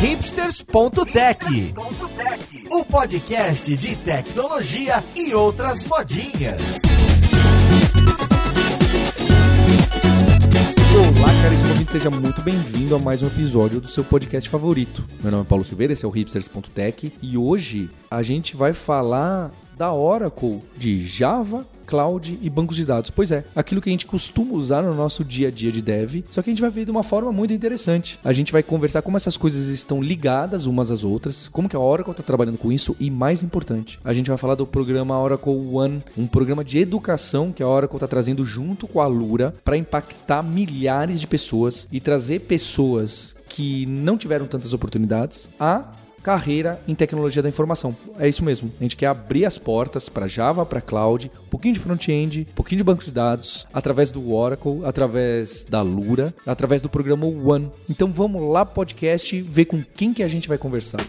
hipsters.tech, o podcast de tecnologia e outras modinhas. Olá, caríssimo ouvinte, seja muito bem-vindo a mais um episódio do seu podcast favorito. Meu nome é Paulo Silveira, esse é o hipsters.tech e hoje a gente vai falar da Oracle de Java, cloud e bancos de dados. Pois é, aquilo que a gente costuma usar no nosso dia a dia de dev, só que a gente vai ver de uma forma muito interessante. A gente vai conversar como essas coisas estão ligadas umas às outras, como que a Oracle está trabalhando com isso e, mais importante, a gente vai falar do programa Oracle One, um programa de educação que a Oracle está trazendo junto com a Lura para impactar milhares de pessoas e trazer pessoas que não tiveram tantas oportunidades a carreira em tecnologia da informação. É isso mesmo. A gente quer abrir as portas para Java, para cloud, um pouquinho de front-end, um pouquinho de banco de dados, através do Oracle, através da Lura, através do programa One. Então vamos lá podcast ver com quem que a gente vai conversar.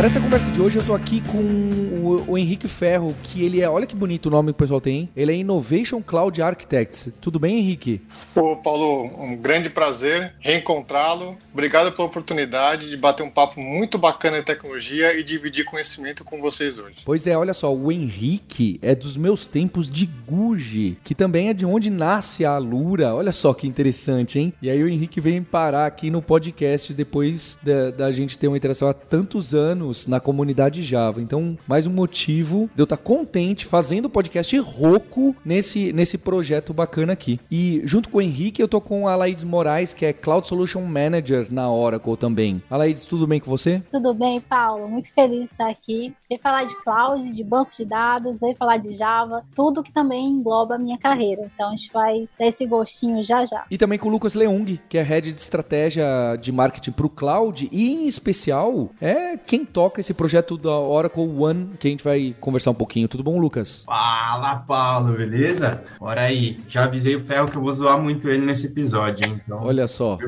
Para essa conversa de hoje, eu tô aqui com o, o, Henrique Ferro, que ele é, olha que bonito o nome que o pessoal tem, ele é Innovation Cloud Architect. Tudo bem, Henrique? Ô, Paulo, um grande prazer reencontrá-lo. Obrigado pela oportunidade de bater um papo muito bacana de tecnologia e dividir conhecimento com vocês hoje. Pois é, olha só, o Henrique é dos meus tempos de Guji, que também é de onde nasce a Lura. Olha só que interessante, hein? E aí o Henrique vem parar aqui no podcast depois da, da gente ter uma interação há tantos anos anos na comunidade Java. Então, mais um motivo de eu estar contente fazendo o podcast Roco nesse, nesse projeto bacana aqui. E junto com o Henrique, eu tô com a Laides Moraes, que é Cloud Solution Manager na Oracle também. Laides, tudo bem com você? Tudo bem, Paulo. Muito feliz de estar aqui. Vem falar de cloud, de banco de dados, vem falar de Java, tudo que também engloba a minha carreira. Então, a gente vai dar esse gostinho já já. E também com o Lucas Leung, que é Head de Estratégia de Marketing para o Cloud e, em especial, é quem toca toca esse projeto da Oracle One, que a gente vai conversar um pouquinho. Tudo bom, Lucas? Fala, Paulo, beleza? Bora aí. Já avisei o Ferro que eu vou zoar muito ele nesse episódio, hein? Então, Olha só.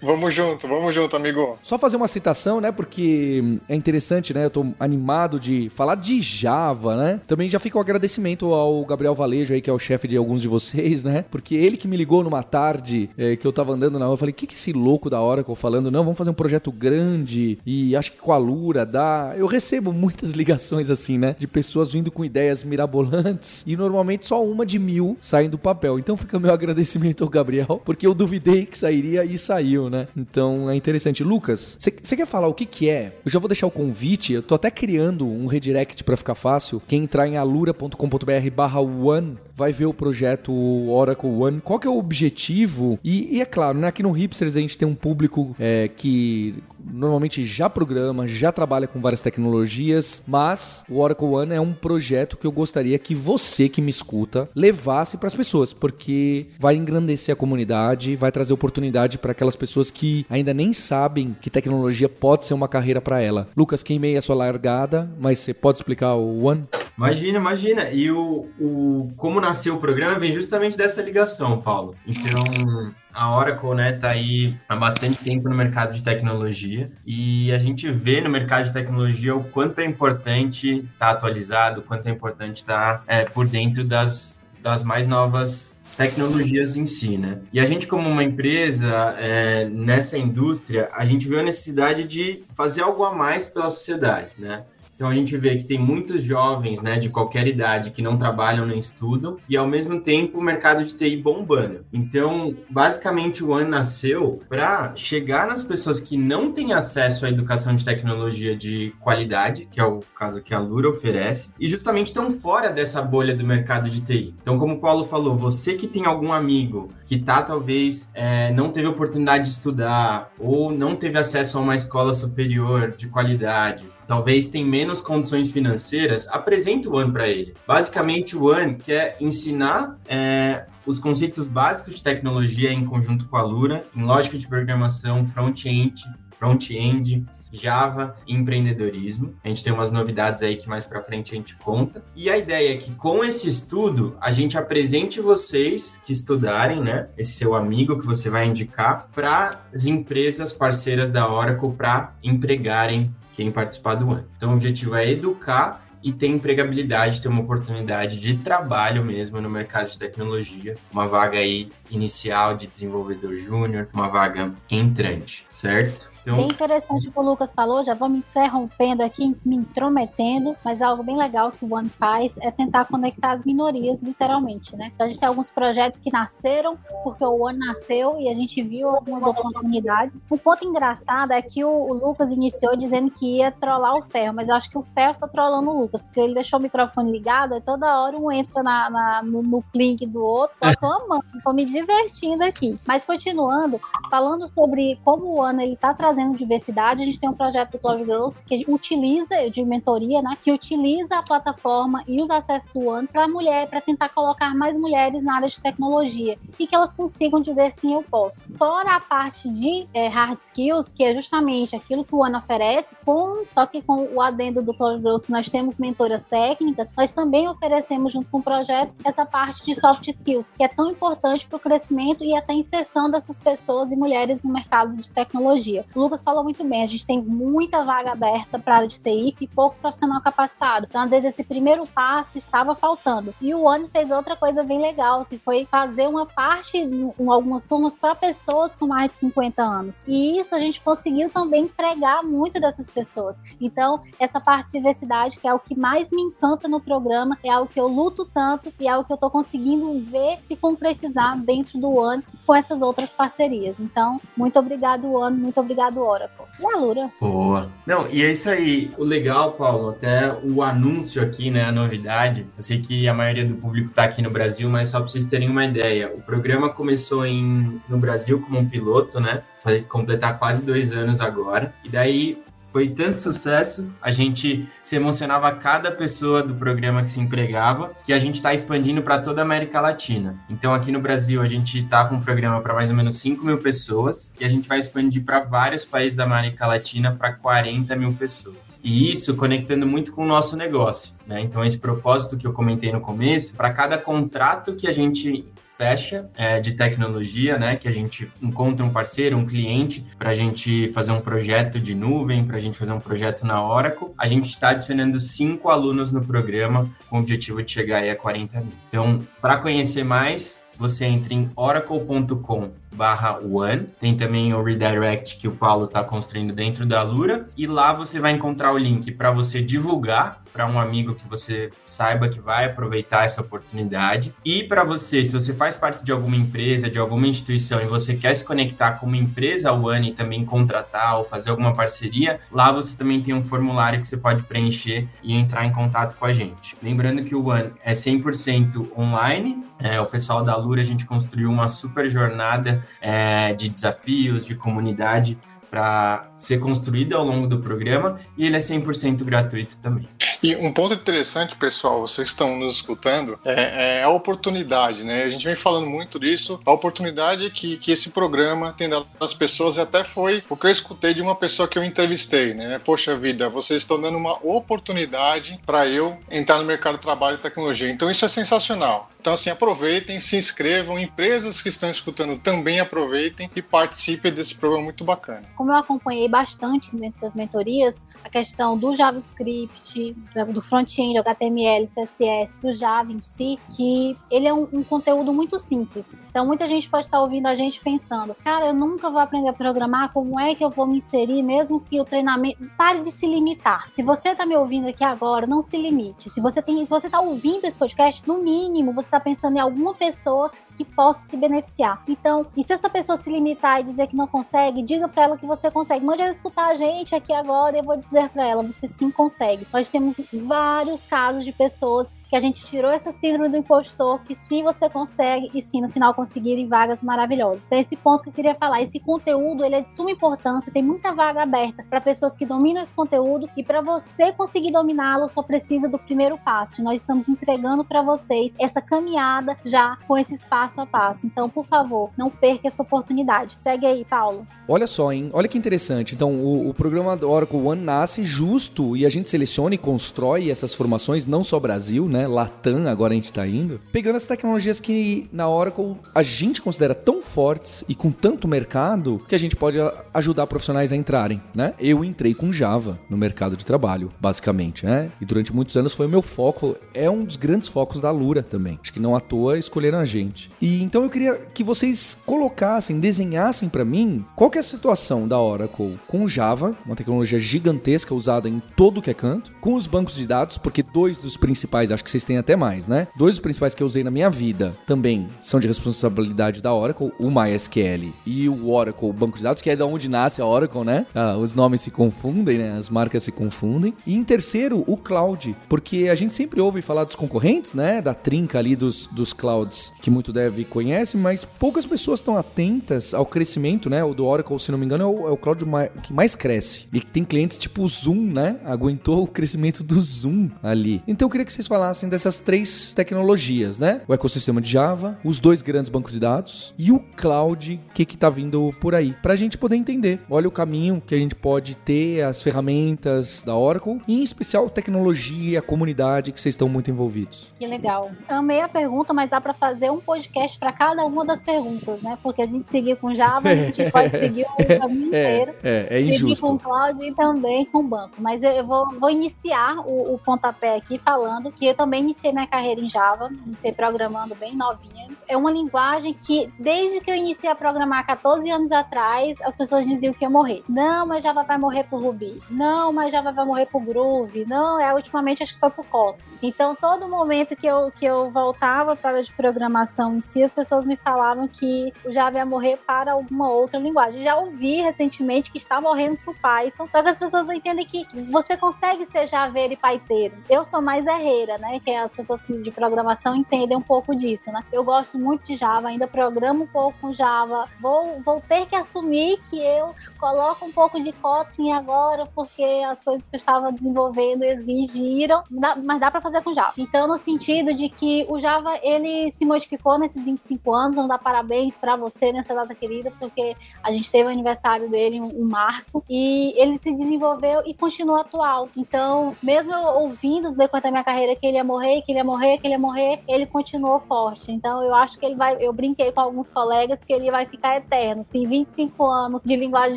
Vamos junto, vamos junto, amigo. Só fazer uma citação, né? Porque é interessante, né? Eu tô animado de falar de Java, né? Também já fica o um agradecimento ao Gabriel Valejo aí, que é o chefe de alguns de vocês, né? Porque ele que me ligou numa tarde é, que eu tava andando na rua, eu falei, o que que esse louco da Oracle falando? Não, vamos fazer um projeto grande e acho que com a Lura dá eu recebo muitas ligações assim, né? De pessoas vindo com ideias mirabolantes e normalmente só uma de mil saem do papel. Então fica meu agradecimento ao Gabriel, porque eu duvidei que sairia e saiu, né? Então é interessante. Lucas, você quer falar o que que é? Eu já vou deixar o convite, eu tô até criando um redirect para ficar fácil. Quem entrar em alura.com.br barra one vai ver o projeto Oracle One. Qual que é o objetivo? E, e é claro, né? Aqui no Hipsters a gente tem um público é, que normalmente já programa, já trabalha com várias tecnologias, mas o Oracle One é um projeto que eu gostaria que você que me escuta levasse para as pessoas, porque vai engrandecer a comunidade, vai trazer oportunidade para aquelas pessoas que ainda nem sabem que tecnologia pode ser uma carreira para ela. Lucas, queimei a sua largada, mas você pode explicar o One? Imagina, imagina. E o, o como nasceu o programa vem justamente dessa ligação, Paulo. Então, a Oracle, né, tá aí há bastante tempo no mercado de tecnologia e a gente vê no mercado de tecnologia o quanto é importante estar tá atualizado, o quanto é importante estar tá, é, por dentro das, das mais novas tecnologias em si, né? E a gente, como uma empresa é, nessa indústria, a gente vê a necessidade de fazer algo a mais pela sociedade, né? Então a gente vê que tem muitos jovens, né, de qualquer idade que não trabalham nem estudam e ao mesmo tempo o mercado de TI bombando. Então, basicamente o ano nasceu para chegar nas pessoas que não têm acesso à educação de tecnologia de qualidade, que é o caso que a Lura oferece, e justamente estão fora dessa bolha do mercado de TI. Então, como o Paulo falou, você que tem algum amigo que tá talvez é, não teve oportunidade de estudar ou não teve acesso a uma escola superior de qualidade talvez tem menos condições financeiras, apresente o One para ele. Basicamente, o One quer ensinar é, os conceitos básicos de tecnologia em conjunto com a Lura, em lógica de programação, front-end, front-end, Java e empreendedorismo. A gente tem umas novidades aí que mais para frente a gente conta. E a ideia é que com esse estudo a gente apresente vocês que estudarem, né, esse seu amigo que você vai indicar para as empresas parceiras da Oracle para empregarem quem participar do ano. Então, o objetivo é educar e ter empregabilidade, ter uma oportunidade de trabalho mesmo no mercado de tecnologia, uma vaga aí inicial de desenvolvedor júnior, uma vaga entrante, certo? Então... Bem interessante o que o Lucas falou, já vou me interrompendo aqui, me intrometendo, mas algo bem legal que o One faz é tentar conectar as minorias, literalmente, né? Então a gente tem alguns projetos que nasceram porque o One nasceu e a gente viu algumas oportunidades. Um ponto engraçado é que o, o Lucas iniciou dizendo que ia trollar o Ferro, mas eu acho que o Ferro tá trollando o Lucas, porque ele deixou o microfone ligado e toda hora um entra na, na no, no link do outro, eu tô amando, tô me divertindo aqui. Mas continuando, falando sobre como o One ele tá trazendo trazendo diversidade, a gente tem um projeto do Cloud Girls que utiliza, de mentoria, né, que utiliza a plataforma e os acessos do ano para mulher, para tentar colocar mais mulheres na área de tecnologia e que elas consigam dizer sim, eu posso. Fora a parte de é, hard skills, que é justamente aquilo que o ano oferece, com, só que com o adendo do Girls, que nós temos mentoras técnicas, nós também oferecemos junto com o projeto essa parte de soft skills, que é tão importante para o crescimento e até inserção dessas pessoas e mulheres no mercado de tecnologia. Lucas falou muito bem, a gente tem muita vaga aberta para a área de TI e pouco profissional capacitado. Então, às vezes, esse primeiro passo estava faltando. E o One fez outra coisa bem legal, que foi fazer uma parte, em algumas turmas, para pessoas com mais de 50 anos. E isso a gente conseguiu também empregar muito dessas pessoas. Então, essa parte de diversidade, que é o que mais me encanta no programa, é algo que eu luto tanto e é algo que eu estou conseguindo ver se concretizar dentro do One com essas outras parcerias. Então, muito obrigado, One, muito obrigado, Oracle. E a Lura. Boa. Não, e é isso aí. O legal, Paulo, até o anúncio aqui, né, a novidade. Eu sei que a maioria do público está aqui no Brasil, mas só para vocês terem uma ideia. O programa começou em, no Brasil como um piloto, né? Vai completar quase dois anos agora. E daí foi tanto sucesso, a gente se emocionava cada pessoa do programa que se empregava, que a gente está expandindo para toda a América Latina. Então, aqui no Brasil, a gente está com um programa para mais ou menos 5 mil pessoas e a gente vai expandir para vários países da América Latina para 40 mil pessoas. E isso conectando muito com o nosso negócio. Né? Então, esse propósito que eu comentei no começo, para cada contrato que a gente fecha é, de tecnologia, né? Que a gente encontra um parceiro, um cliente, para a gente fazer um projeto de nuvem, para a gente fazer um projeto na Oracle. A gente está adicionando cinco alunos no programa com o objetivo de chegar aí a 40 mil. Então, para conhecer mais, você entra em oracle.com barra one. Tem também o redirect que o Paulo está construindo dentro da Lura. E lá você vai encontrar o link para você divulgar para um amigo que você saiba que vai aproveitar essa oportunidade. E para você, se você faz parte de alguma empresa, de alguma instituição e você quer se conectar com uma empresa One e também contratar ou fazer alguma parceria, lá você também tem um formulário que você pode preencher e entrar em contato com a gente. Lembrando que o One é 100% online. É, o pessoal da Lura, a gente construiu uma super jornada é, de desafios, de comunidade para ser construída ao longo do programa e ele é 100% gratuito também. E um ponto interessante, pessoal, vocês estão nos escutando, é, é, a oportunidade, né? A gente vem falando muito disso, a oportunidade que, que esse programa tem das pessoas, e até foi o que eu escutei de uma pessoa que eu entrevistei, né? Poxa vida, vocês estão dando uma oportunidade para eu entrar no mercado de trabalho e tecnologia. Então isso é sensacional. Então, assim, aproveitem, se inscrevam, empresas que estão escutando também aproveitem e participem desse programa muito bacana. Como eu acompanhei bastante das mentorias, a questão do JavaScript, do front-end, HTML, CSS, do Java em si, que ele é um, um, conteúdo muito simples. Então, muita gente pode estar ouvindo a gente pensando, cara, eu nunca vou aprender a programar, como é que eu vou me inserir, mesmo que o treinamento... Pare de se limitar. Se você está me ouvindo aqui agora, não se limite. Se você tem, se você está ouvindo esse podcast, no mínimo, você está pensando em alguma pessoa que possa se beneficiar. Então, e se essa pessoa se limitar e dizer que não consegue, diga para ela que você consegue. Mande ela escutar a gente aqui agora e eu vou dizer para ela, você sim consegue. Nós temos vários casos de pessoas que a gente tirou essa síndrome do impostor, que se você consegue e sim no final conseguirem vagas maravilhosas. Então esse ponto que eu queria falar, esse conteúdo ele é de suma importância, tem muita vaga aberta para pessoas que dominam esse conteúdo e para você conseguir dominá-lo só precisa do primeiro passo. Nós estamos entregando para vocês essa caminhada já com esses passo a passo. Então, por favor, não perca essa oportunidade. Segue aí, Paulo. Olha só, hein? Olha que interessante. Então, o, o programa do Oracle One nasce justo e a gente seleciona e constrói essas formações, não só Brasil, né? Né? Latam, agora a gente tá indo. Pegando as tecnologias que na Oracle a gente considera tão fortes e com tanto mercado que a gente pode ajudar profissionais a entrarem, né? Eu entrei com Java no mercado de trabalho, basicamente, né? E durante muitos anos foi o meu foco, é um dos grandes focos da Lura também. Acho que não à toa escolheram a gente. E então eu queria que vocês colocassem, desenhassem para mim qual que é a situação da Oracle com Java, uma tecnologia gigantesca usada em todo que é canto, com os bancos de dados, porque dois dos principais, acho que vocês têm até mais, né? Dois dos principais que eu usei na minha vida também são de responsabilidade da Oracle, o MySQL e o Oracle Banco de Dados, que é da onde nasce a Oracle, né? Ah, os nomes se confundem, né? As marcas se confundem. E em terceiro, o cloud, porque a gente sempre ouve falar dos concorrentes, né? Da trinca ali dos, dos clouds, que muito deve conhece, mas poucas pessoas estão atentas ao crescimento, né? O do Oracle, se não me engano, é o, é o cloud que mais cresce. E que tem clientes tipo o Zoom, né? Aguentou o crescimento do Zoom ali. Então eu queria que vocês falassem dessas três tecnologias, né? O ecossistema de Java, os dois grandes bancos de dados e o cloud que que tá vindo por aí, pra gente poder entender. Olha o caminho que a gente pode ter, as ferramentas da Oracle e em especial tecnologia, a comunidade que vocês estão muito envolvidos. Que legal. Amei a pergunta, mas dá para fazer um podcast para cada uma das perguntas, né? Porque a gente seguiu com Java, a gente pode seguir o caminho é, inteiro. É, é injusto. Seguir com cloud e também com banco. Mas eu vou, vou iniciar o, o pontapé aqui falando que eu também iniciei minha carreira em Java, iniciei programando bem novinha. É uma linguagem que, desde que eu iniciei a programar 14 anos atrás, as pessoas diziam que ia morrer. Não, mas Java vai morrer pro Ruby. Não, mas Java vai morrer pro Groove. Não, é ultimamente acho que foi pro Kotlin. Então, todo momento que eu, que eu voltava para a de programação em si, as pessoas me falavam que o Java ia morrer para alguma outra linguagem. Já ouvi recentemente que está morrendo o Python, só que as pessoas não entendem que você consegue ser javeiro e paiteiro. Eu sou mais herreira, né? Que as pessoas de programação entendem um pouco disso, né? Eu gosto muito de Java, ainda programo um pouco com Java. Vou, vou ter que assumir que eu coloco um pouco de Kotlin agora, porque as coisas que eu estava desenvolvendo exigiram, mas dá para fazer com Java. Então, no sentido de que o Java ele se modificou nesses 25 anos, vamos dar parabéns para você nessa data querida, porque a gente teve o aniversário dele, um, marco, e ele se desenvolveu e continua atual. Então, mesmo eu ouvindo depois da minha carreira que ele ia morrer, que ele ia morrer, que ele ia morrer, ele continuou forte. Então, eu acho que ele vai. Eu brinquei com alguns colegas que ele vai ficar eterno. Se 25 anos de linguagem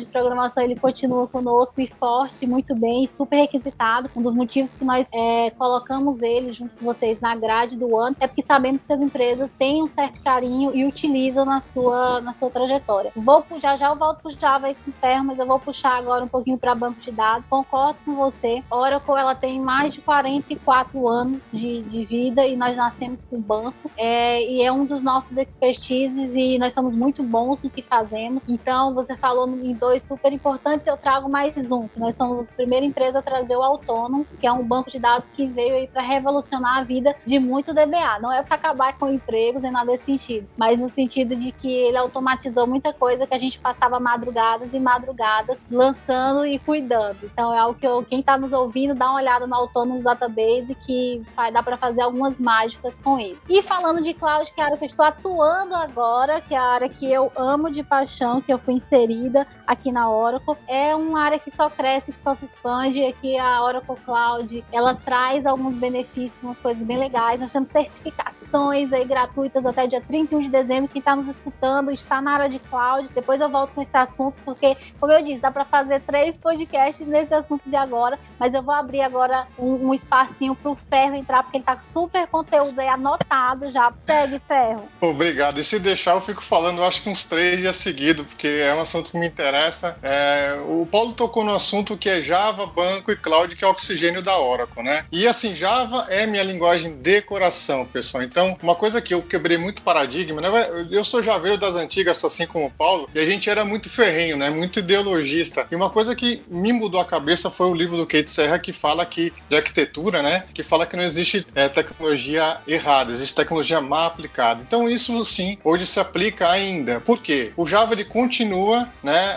de programação ele continua conosco e forte, muito bem, super requisitado. Um dos motivos que nós é, colocamos ele junto com vocês na grade do ano é porque sabemos que as empresas têm um certo carinho e utilizam na sua, na sua trajetória. Vou já já eu volto pro Java aí com ferro, mas eu vou puxar agora um pouquinho para banco de dados. Concordo com você. Oracle ela tem mais de 44 anos de, de vida e nós nascemos com banco. É, e é um dos nossos expertises e nós somos muito bons no que fazemos. Então, você falou em dois super importantes, eu trago mais um. Nós somos a primeira empresa a trazer o Autonomous, que é um banco de dados que veio aí para revolucionar a vida de muito DBA. Não é para acabar com empregos nem nada desse sentido, mas no sentido de que ele automatizou muita coisa que a gente passava madrugadas e madrugadas lançando e cuidando. Então é algo que eu, quem está nos ouvindo, dá uma olhada no Autonomous Database que vai dar para fazer algumas mágicas com ele. E falando de cloud, que é a área que eu estou atuando agora, que é a área que eu amo de paixão, que eu fui inserida aqui na Oracle, é uma área que só cresce, que só se expande. Aqui a Oracle Cloud, ela traz alguns benefícios, umas coisas bem legais. Nós temos certificações aí gratuitas até dia 31 de dezembro. Quem está nos escutando está na área de cloud. Depois eu volto com esse assunto, porque, como eu disse, dá para fazer três podcasts nesse assunto de agora. Mas eu vou abrir agora um, um espacinho para o Ferro entrar, porque ele tá super conteúdo aí anotado já. Segue, Ferro. Obrigado. E se deixar, eu fico falando, acho que uns três dias seguidos, porque é um assunto que me interessa. É, o Paulo tocou no assunto que é Java, banco e cloud, que é o oxigênio da Oracle, né? E assim, Java é minha linguagem de coração, pessoal. Então, uma coisa que eu quebrei muito paradigma, né? Eu sou javeiro das antigas, assim como o Paulo, e a gente era muito ferrenho, né? Muito ideologista. E uma coisa que me mudou a cabeça foi o livro do Kate Serra que fala que de arquitetura, né? Que fala que não existe é, tecnologia errada, existe tecnologia mal aplicada. Então, isso sim, hoje se aplica ainda. Por quê? O Java ele continua, né?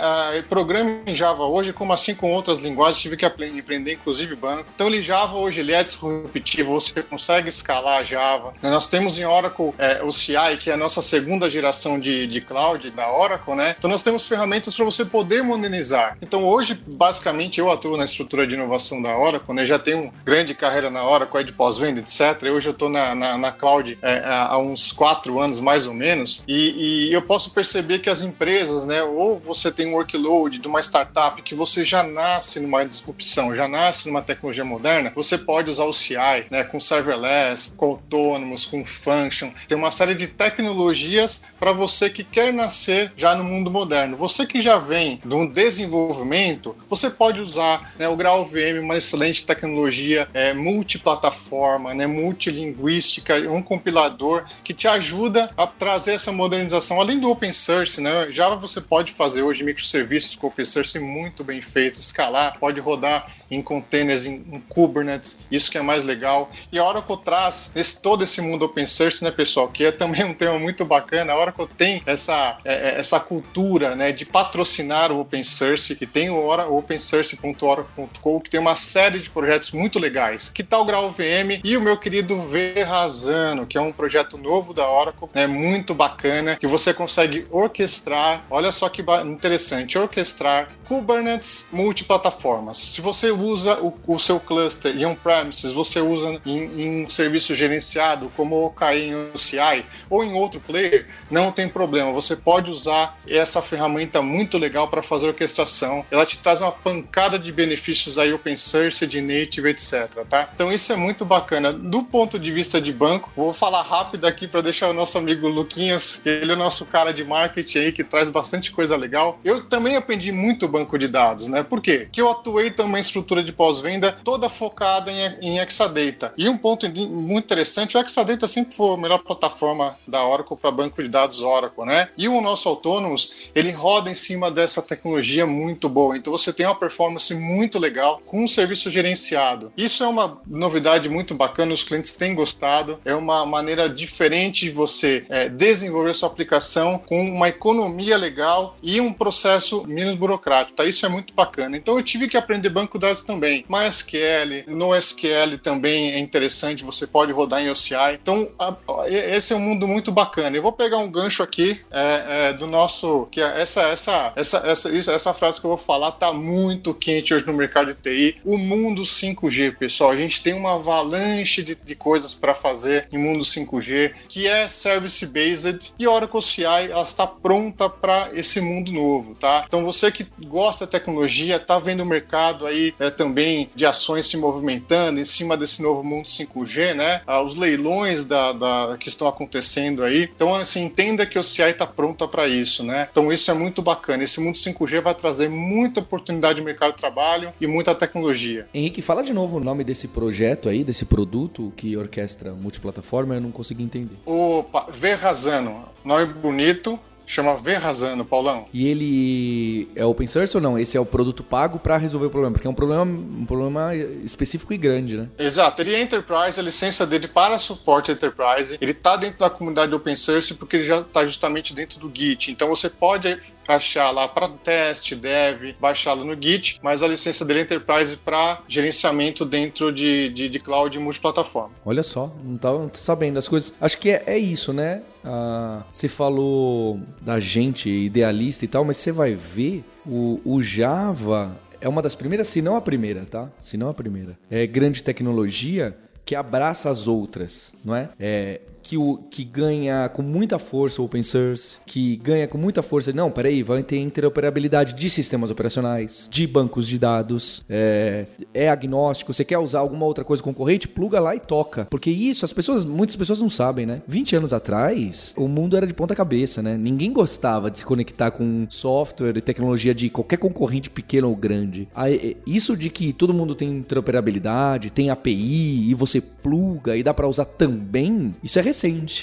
Programa em Java hoje, como assim com outras linguagens, tive que aprender inclusive banco. Então, ele Java hoje ele é disruptivo, você consegue escalar Java. Né? Nós temos em Oracle é, o CI, que é a nossa segunda geração de, de cloud da Oracle, né? Então, nós temos ferramentas para você poder modernizar. Então, hoje, basicamente, eu atuo na estrutura de inovação da Oracle, né? Já tenho grande carreira na Oracle de pós-venda, etc. Hoje eu estou na, na, na, cloud é, há uns quatro anos mais ou menos, e, e, eu posso perceber que as empresas, né? Ou você tem um workload de uma startup que você já nasce numa disrupção, já nasce numa tecnologia moderna, você pode usar o CI, né? Com serverless, com autônomos, com function, tem uma série de tecnologias para você que quer nascer já no mundo moderno. Você que já vem de um desenvolvimento, você pode usar né, o Grau VM, uma excelente tecnologia é, multiplataforma, né, multilinguística, um compilador que te ajuda a trazer essa modernização. Além do open source, né, Java você pode fazer hoje microserviços com open source muito bem feito, escalar, pode rodar em containers, em, em, Kubernetes, isso que é mais legal. E a Oracle traz esse, todo esse mundo open source, né, pessoal, que é também um tema muito bacana. A Oracle tem essa, é, é essa cultura, né, de patrocinar o open source, que tem o, opensource.oracle.com, que tem uma série de projetos muito legais. Que tal Grau E o meu querido Verrazano, que é um projeto novo da Oracle, né, muito bacana, que você consegue orquestrar, olha só que interessante, orquestrar Kubernetes multiplataformas. Se você usa o, o seu cluster em on-premises, você usa em, em, um serviço gerenciado como o OKI em OCI ou em outro player, não tem problema. Você pode usar essa ferramenta muito legal para fazer orquestração. Ela te traz uma pancada de benefícios aí open source, de native, etc. Tá? Então isso é muito bacana. Do ponto de vista de banco, vou falar rápido aqui para deixar o nosso amigo Luquinhas, ele é o nosso cara de marketing aí que traz bastante coisa legal. Eu também aprendi muito banco de dados, né? Por quê? Que eu atuei também estrutura estrutura de pós-venda toda focada em, em Exadata. E um ponto muito interessante, o Exadata sempre foi a melhor plataforma da Oracle para banco de dados Oracle, né? E o nosso Autonomous, ele roda em cima dessa tecnologia muito boa. Então você tem uma performance muito legal com um serviço gerenciado. Isso é uma novidade muito bacana, os clientes têm gostado. É uma maneira diferente de você é, desenvolver sua aplicação com uma economia legal e um processo menos burocrático. Tá? Isso é muito bacana. Então eu tive que aprender banco de também. MySQL, NoSQL também é interessante, você pode rodar em OCI. Então, a, a, esse é um mundo muito bacana. Eu vou pegar um gancho aqui é, é, do nosso. que é essa, essa, essa, essa, essa frase que eu vou falar tá muito quente hoje no mercado de TI. O mundo 5G, pessoal. A gente tem uma avalanche de, de coisas para fazer em mundo 5G, que é service-based, e Oracle CI ela está pronta para esse mundo novo, tá? Então, você que gosta da tecnologia, tá vendo o mercado aí é, também de ações se movimentando em cima desse novo mundo 5G, né? Ah, os leilões da, da, que estão acontecendo aí. Então, assim, entenda que o CI está pronta para isso, né? Então, isso é muito bacana. Esse mundo 5G vai trazer muita oportunidade de mercado de trabalho e muita tecnologia. Henrique, fala de novo o nome desse projeto aí, desse produto que orquestra multiplataforma, eu não consegui entender. Opa, Verrazano. Nome bonito, Chama Verrazano, Paulão. E ele é open source ou não? Esse é o produto pago para resolver o problema? Porque é um problema, um problema específico e grande, né? Exato. Ele é enterprise, a licença dele para suporte enterprise. Ele está dentro da comunidade open source porque ele já está justamente dentro do Git. Então você pode achar lá para teste, dev, baixá-lo no Git, mas a licença dele é enterprise para gerenciamento dentro de, de, de cloud multiplataforma. Olha só, não estava sabendo as coisas. Acho que é, é isso, né? Ah, você falou da gente idealista e tal, mas você vai ver o, o Java é uma das primeiras, se não a primeira, tá? Se não a primeira. É grande tecnologia que abraça as outras, não é? É que, o, que ganha com muita força o open source, que ganha com muita força. Não, peraí, vai ter interoperabilidade de sistemas operacionais, de bancos de dados, é, é agnóstico. Você quer usar alguma outra coisa concorrente? Pluga lá e toca. Porque isso, as pessoas, muitas pessoas não sabem, né? 20 anos atrás, o mundo era de ponta cabeça, né? Ninguém gostava de se conectar com software e tecnologia de qualquer concorrente pequeno ou grande. Aí, isso de que todo mundo tem interoperabilidade, tem API e você pluga e dá para usar também, isso é recente,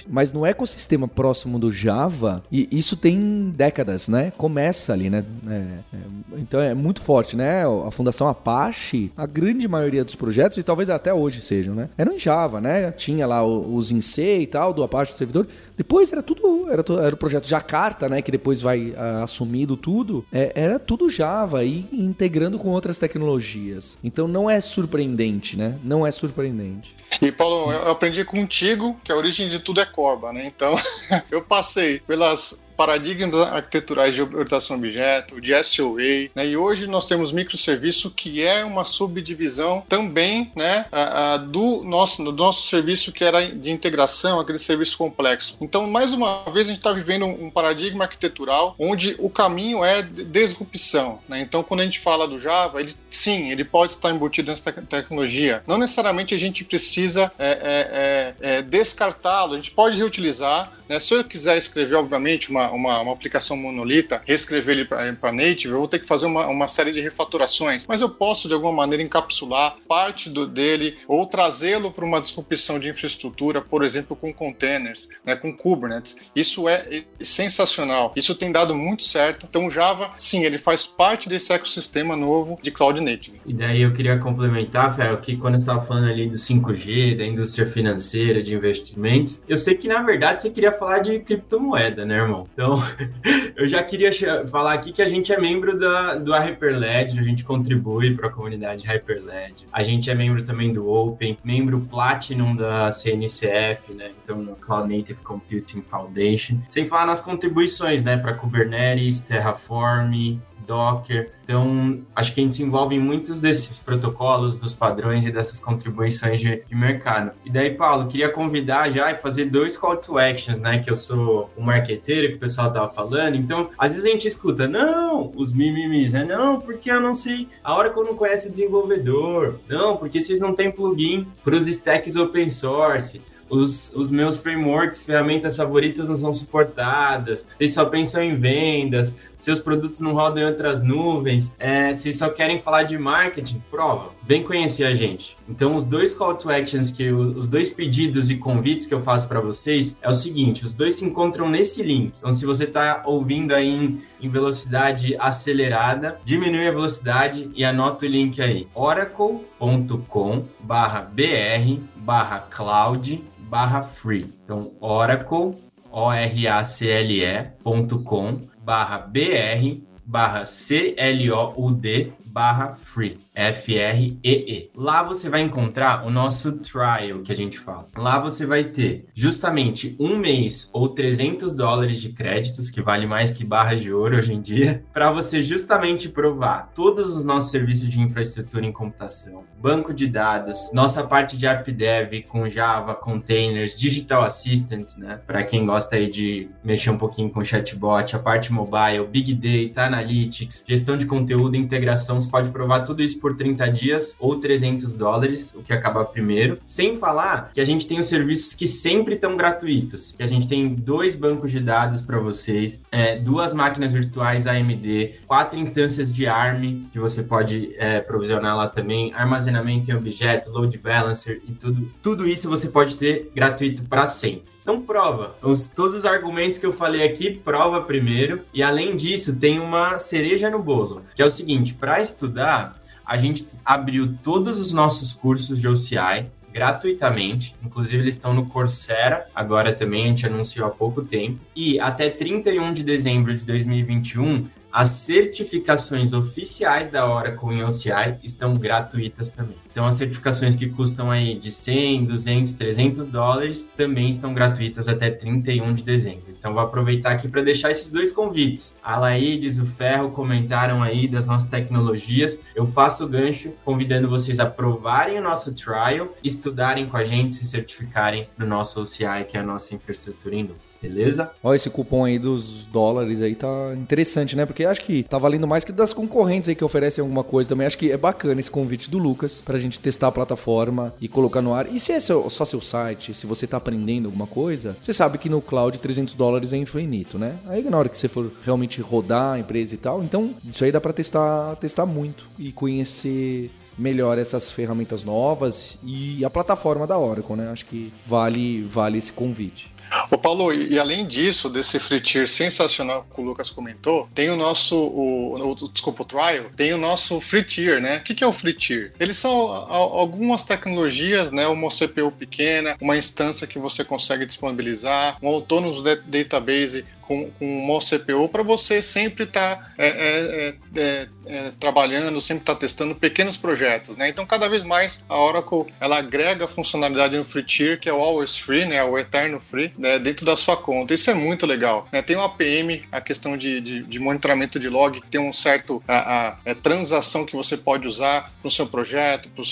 mas no ecossistema próximo do Java, e isso tem décadas, né? Começa ali, né? É, é, então é muito forte, né? A Fundação Apache, a grande maioria dos projetos, e talvez até hoje sejam, né? Eram em Java, né? Tinha lá os em C e tal, do Apache servidor. Depois era tudo, era, era o projeto Jakarta, né? Que depois vai uh, assumindo tudo. É, era tudo Java e integrando com outras tecnologias. Então não é surpreendente, né? Não é surpreendente. E Paulo, eu aprendi contigo que a origem de tudo é Corba, né? Então eu passei pelas paradigmas arquiteturais de orientação objeto, de SOA, né? E hoje nós temos microserviço que é uma subdivisão também, né, a, a, do nosso do nosso serviço que era de integração, aquele serviço complexo. Então, mais uma vez a gente está vivendo um paradigma arquitetural onde o caminho é disrupção, né? Então, quando a gente fala do Java, ele sim, ele pode estar embutido nessa tecnologia. Não necessariamente a gente precisa é, é, é, é descartá-lo, a gente pode reutilizar né? Se eu quiser escrever, obviamente, uma, uma, uma aplicação monolita, reescrever ele para native, eu vou ter que fazer uma, uma série de refatorações. Mas eu posso, de alguma maneira, encapsular parte do, dele ou trazê-lo para uma disrupção de infraestrutura, por exemplo, com containers, né, com Kubernetes. Isso é sensacional. Isso tem dado muito certo. Então, o Java, sim, ele faz parte desse ecossistema novo de Cloud Native. E daí eu queria complementar, Fel, que quando estava falando ali do 5G, da indústria financeira, de investimentos, eu sei que, na verdade, você queria falar de criptomoeda, né, irmão? Então, eu já queria falar aqui que a gente é membro da, do Hyperledger, a gente contribui para a comunidade Hyperledger. A gente é membro também do Open, membro Platinum da CNCF, né? Então, no Cloud Native Computing Foundation. Sem falar nas contribuições, né, para Kubernetes, Terraform, Docker. Então, acho que a gente se envolve em muitos desses protocolos, dos padrões e dessas contribuições de, de mercado. E daí, Paulo, queria convidar já e fazer dois call to actions, né? Que eu sou o marqueteiro que o pessoal tava falando. Então, às vezes a gente escuta, não, os mimimis, né? Não, porque eu não sei. A hora que eu não conheço desenvolvedor. Não, porque vocês não têm plugin para os stacks open source os, os meus frameworks, ferramentas favoritas não são suportadas, vocês só pensam em vendas, seus produtos não rodam em outras nuvens, é, vocês só querem falar de marketing, prova, vem conhecer a gente. Então, os dois call to actions, que os dois pedidos e convites que eu faço para vocês é o seguinte: os dois se encontram nesse link. Então, se você está ouvindo aí em, em, velocidade acelerada, diminui a velocidade e anota o link aí: oracle.com/br/cloud barra free. Então, Oracle, O-R-A-C-L-E.com barra BR barra C-L-O-U-D barra free. F-R-E-E. Lá você vai encontrar o nosso trial que a gente fala. Lá você vai ter justamente um mês ou 300 dólares de créditos, que vale mais que barras de ouro hoje em dia, para você justamente provar todos os nossos serviços de infraestrutura em computação, banco de dados, nossa parte de app dev com Java, containers, digital assistant, né? Para quem gosta aí de mexer um pouquinho com chatbot, a parte mobile, big data, analytics, gestão de conteúdo, integração, você pode provar tudo isso por 30 dias ou 300 dólares, o que acaba primeiro. Sem falar que a gente tem os serviços que sempre estão gratuitos, que a gente tem dois bancos de dados para vocês, é, duas máquinas virtuais AMD, quatro instâncias de ARM que você pode é, provisionar lá também, armazenamento em objeto, load balancer e tudo. Tudo isso você pode ter gratuito para sempre. Então prova. Os, todos os argumentos que eu falei aqui, prova primeiro. E além disso, tem uma cereja no bolo, que é o seguinte: para estudar, a gente abriu todos os nossos cursos de OCI gratuitamente. Inclusive, eles estão no Coursera, agora também, a gente anunciou há pouco tempo. E até 31 de dezembro de 2021, as certificações oficiais da Oracle em OCI estão gratuitas também. Então, as certificações que custam aí de 100, 200, 300 dólares também estão gratuitas até 31 de dezembro. Então, vou aproveitar aqui para deixar esses dois convites. A Laídes, o Ferro comentaram aí das nossas tecnologias. Eu faço o gancho convidando vocês a provarem o nosso trial, estudarem com a gente, se certificarem no nosso OCI, que é a nossa infraestrutura em nuvem. Beleza? Ó, esse cupom aí dos dólares aí tá interessante, né? Porque acho que tá valendo mais que das concorrentes aí que oferecem alguma coisa também. Acho que é bacana esse convite do Lucas pra gente testar a plataforma e colocar no ar. E se é seu, só seu site, se você tá aprendendo alguma coisa, você sabe que no cloud 300 dólares é infinito, né? Aí na hora que você for realmente rodar a empresa e tal, então isso aí dá pra testar, testar muito e conhecer melhor essas ferramentas novas e a plataforma da Oracle, né? Acho que vale vale esse convite. Ô Paulo, e, além disso, desse free tier sensacional que o Lucas comentou, tem o nosso, o, o, desculpa, o trial, tem o nosso free tier, né? O que, que é o free tier? Eles são algumas tecnologias, né? Uma CPU pequena, uma instância que você consegue disponibilizar, um autônomo database com, com uma CPU para você sempre estar tá, é, é, é, é, é trabalhando, sempre estar tá testando pequenos projetos, né? Então, cada vez mais a Oracle ela agrega funcionalidade no free tier, que é o always free, né? O eterno free, né? dentro da sua conta. Isso é muito legal. Né? Tem o APM, a questão de, de, de, monitoramento de log, que tem um certo a, a, é, transação que você pode usar para o seu projeto, para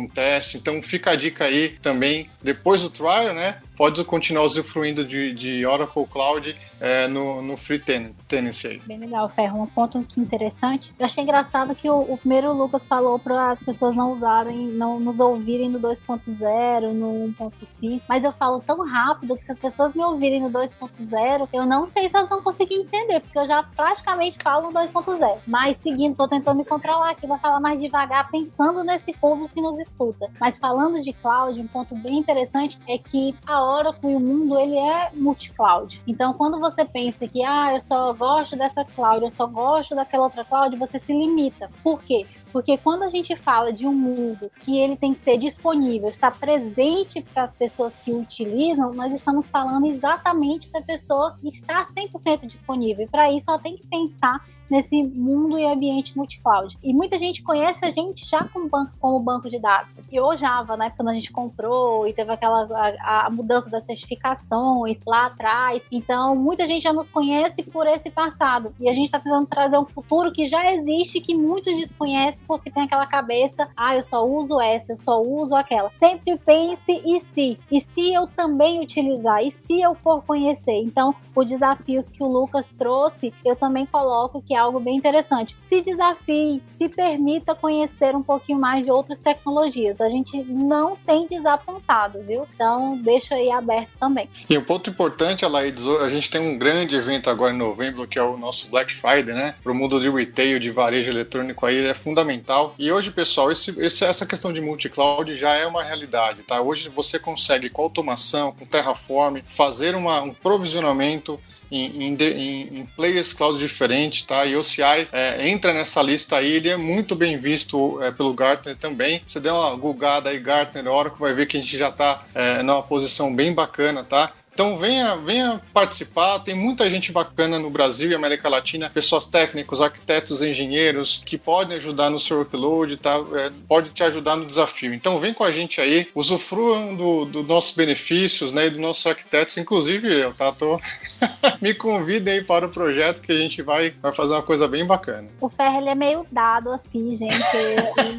um teste. Então fica a dica aí também, depois do trial, né? pode continuar usufruindo de, de Oracle Cloud é, no, no Free Tenancy aí. Bem legal, Ferro. Um ponto interessante. Eu achei engraçado que o, o primeiro Lucas falou para as pessoas não usarem, não nos ouvirem no 2.0, no 1.5, mas eu falo tão rápido que se as pessoas me ouvirem no 2.0, eu não sei se elas vão conseguir entender, porque eu já praticamente falo no 2.0. Mas seguindo, tô tentando me controlar aqui, vou falar mais devagar, pensando nesse povo que nos escuta. Mas falando de cloud, um ponto bem interessante é que a Oracle e o mundo ele é multi-cloud. Então, quando você pensa que ah, eu só gosto dessa cloud, eu só gosto daquela outra cloud, você se limita. Por quê? Porque quando a gente fala de um mundo que ele tem que ser disponível, está presente para as pessoas que o utilizam, nós estamos falando exatamente da pessoa estar 100% disponível. E para isso, ela tem que pensar nesse mundo e ambiente multi-cloud. E muita gente conhece a gente já como banco, como banco de dados. E o Java, né, quando a gente comprou e teve aquela a, a, mudança das certificações lá atrás. Então, muita gente já nos conhece por esse passado. E a gente está tentando trazer um futuro que já existe, que muitos desconhecem porque tem aquela cabeça, ah, eu só uso essa, eu só uso aquela. Sempre pense e se. E se eu também utilizar? E se eu for conhecer? Então, os desafios que o Lucas trouxe, eu também coloco que é algo bem interessante. Se desafie, se permita conhecer um pouquinho mais de outras tecnologias. A gente não tem desapontado, viu? Então, deixa aí aberto também. E um ponto importante, Alaídes, a gente tem um grande evento agora em novembro, que é o nosso Black Friday, né? Para o mundo de retail, de varejo eletrônico aí, ele é fundamental. E hoje, pessoal, esse, esse, essa questão de multi-cloud já é uma realidade, tá? Hoje você consegue, com automação, com Terraform, fazer uma, um provisionamento em, em, em players cloud diferentes, tá? E OCI é, entra nessa lista aí, ele é muito bem visto é, pelo Gartner também. Você der uma googada aí, Gartner, Oracle, vai ver que a gente já está é, numa posição bem bacana, tá? Então venha, venha participar, tem muita gente bacana no Brasil e América Latina, pessoas técnicos, arquitetos, engenheiros que podem ajudar no seu workload, tá? É, pode te ajudar no desafio. Então vem com a gente aí, usufruam dos do nossos benefícios, né, e dos nossos arquitetos, inclusive eu, tá? Tô... Me convidem aí para o projeto que a gente vai, vai fazer uma coisa bem bacana. O Ferro ele é meio dado assim, gente.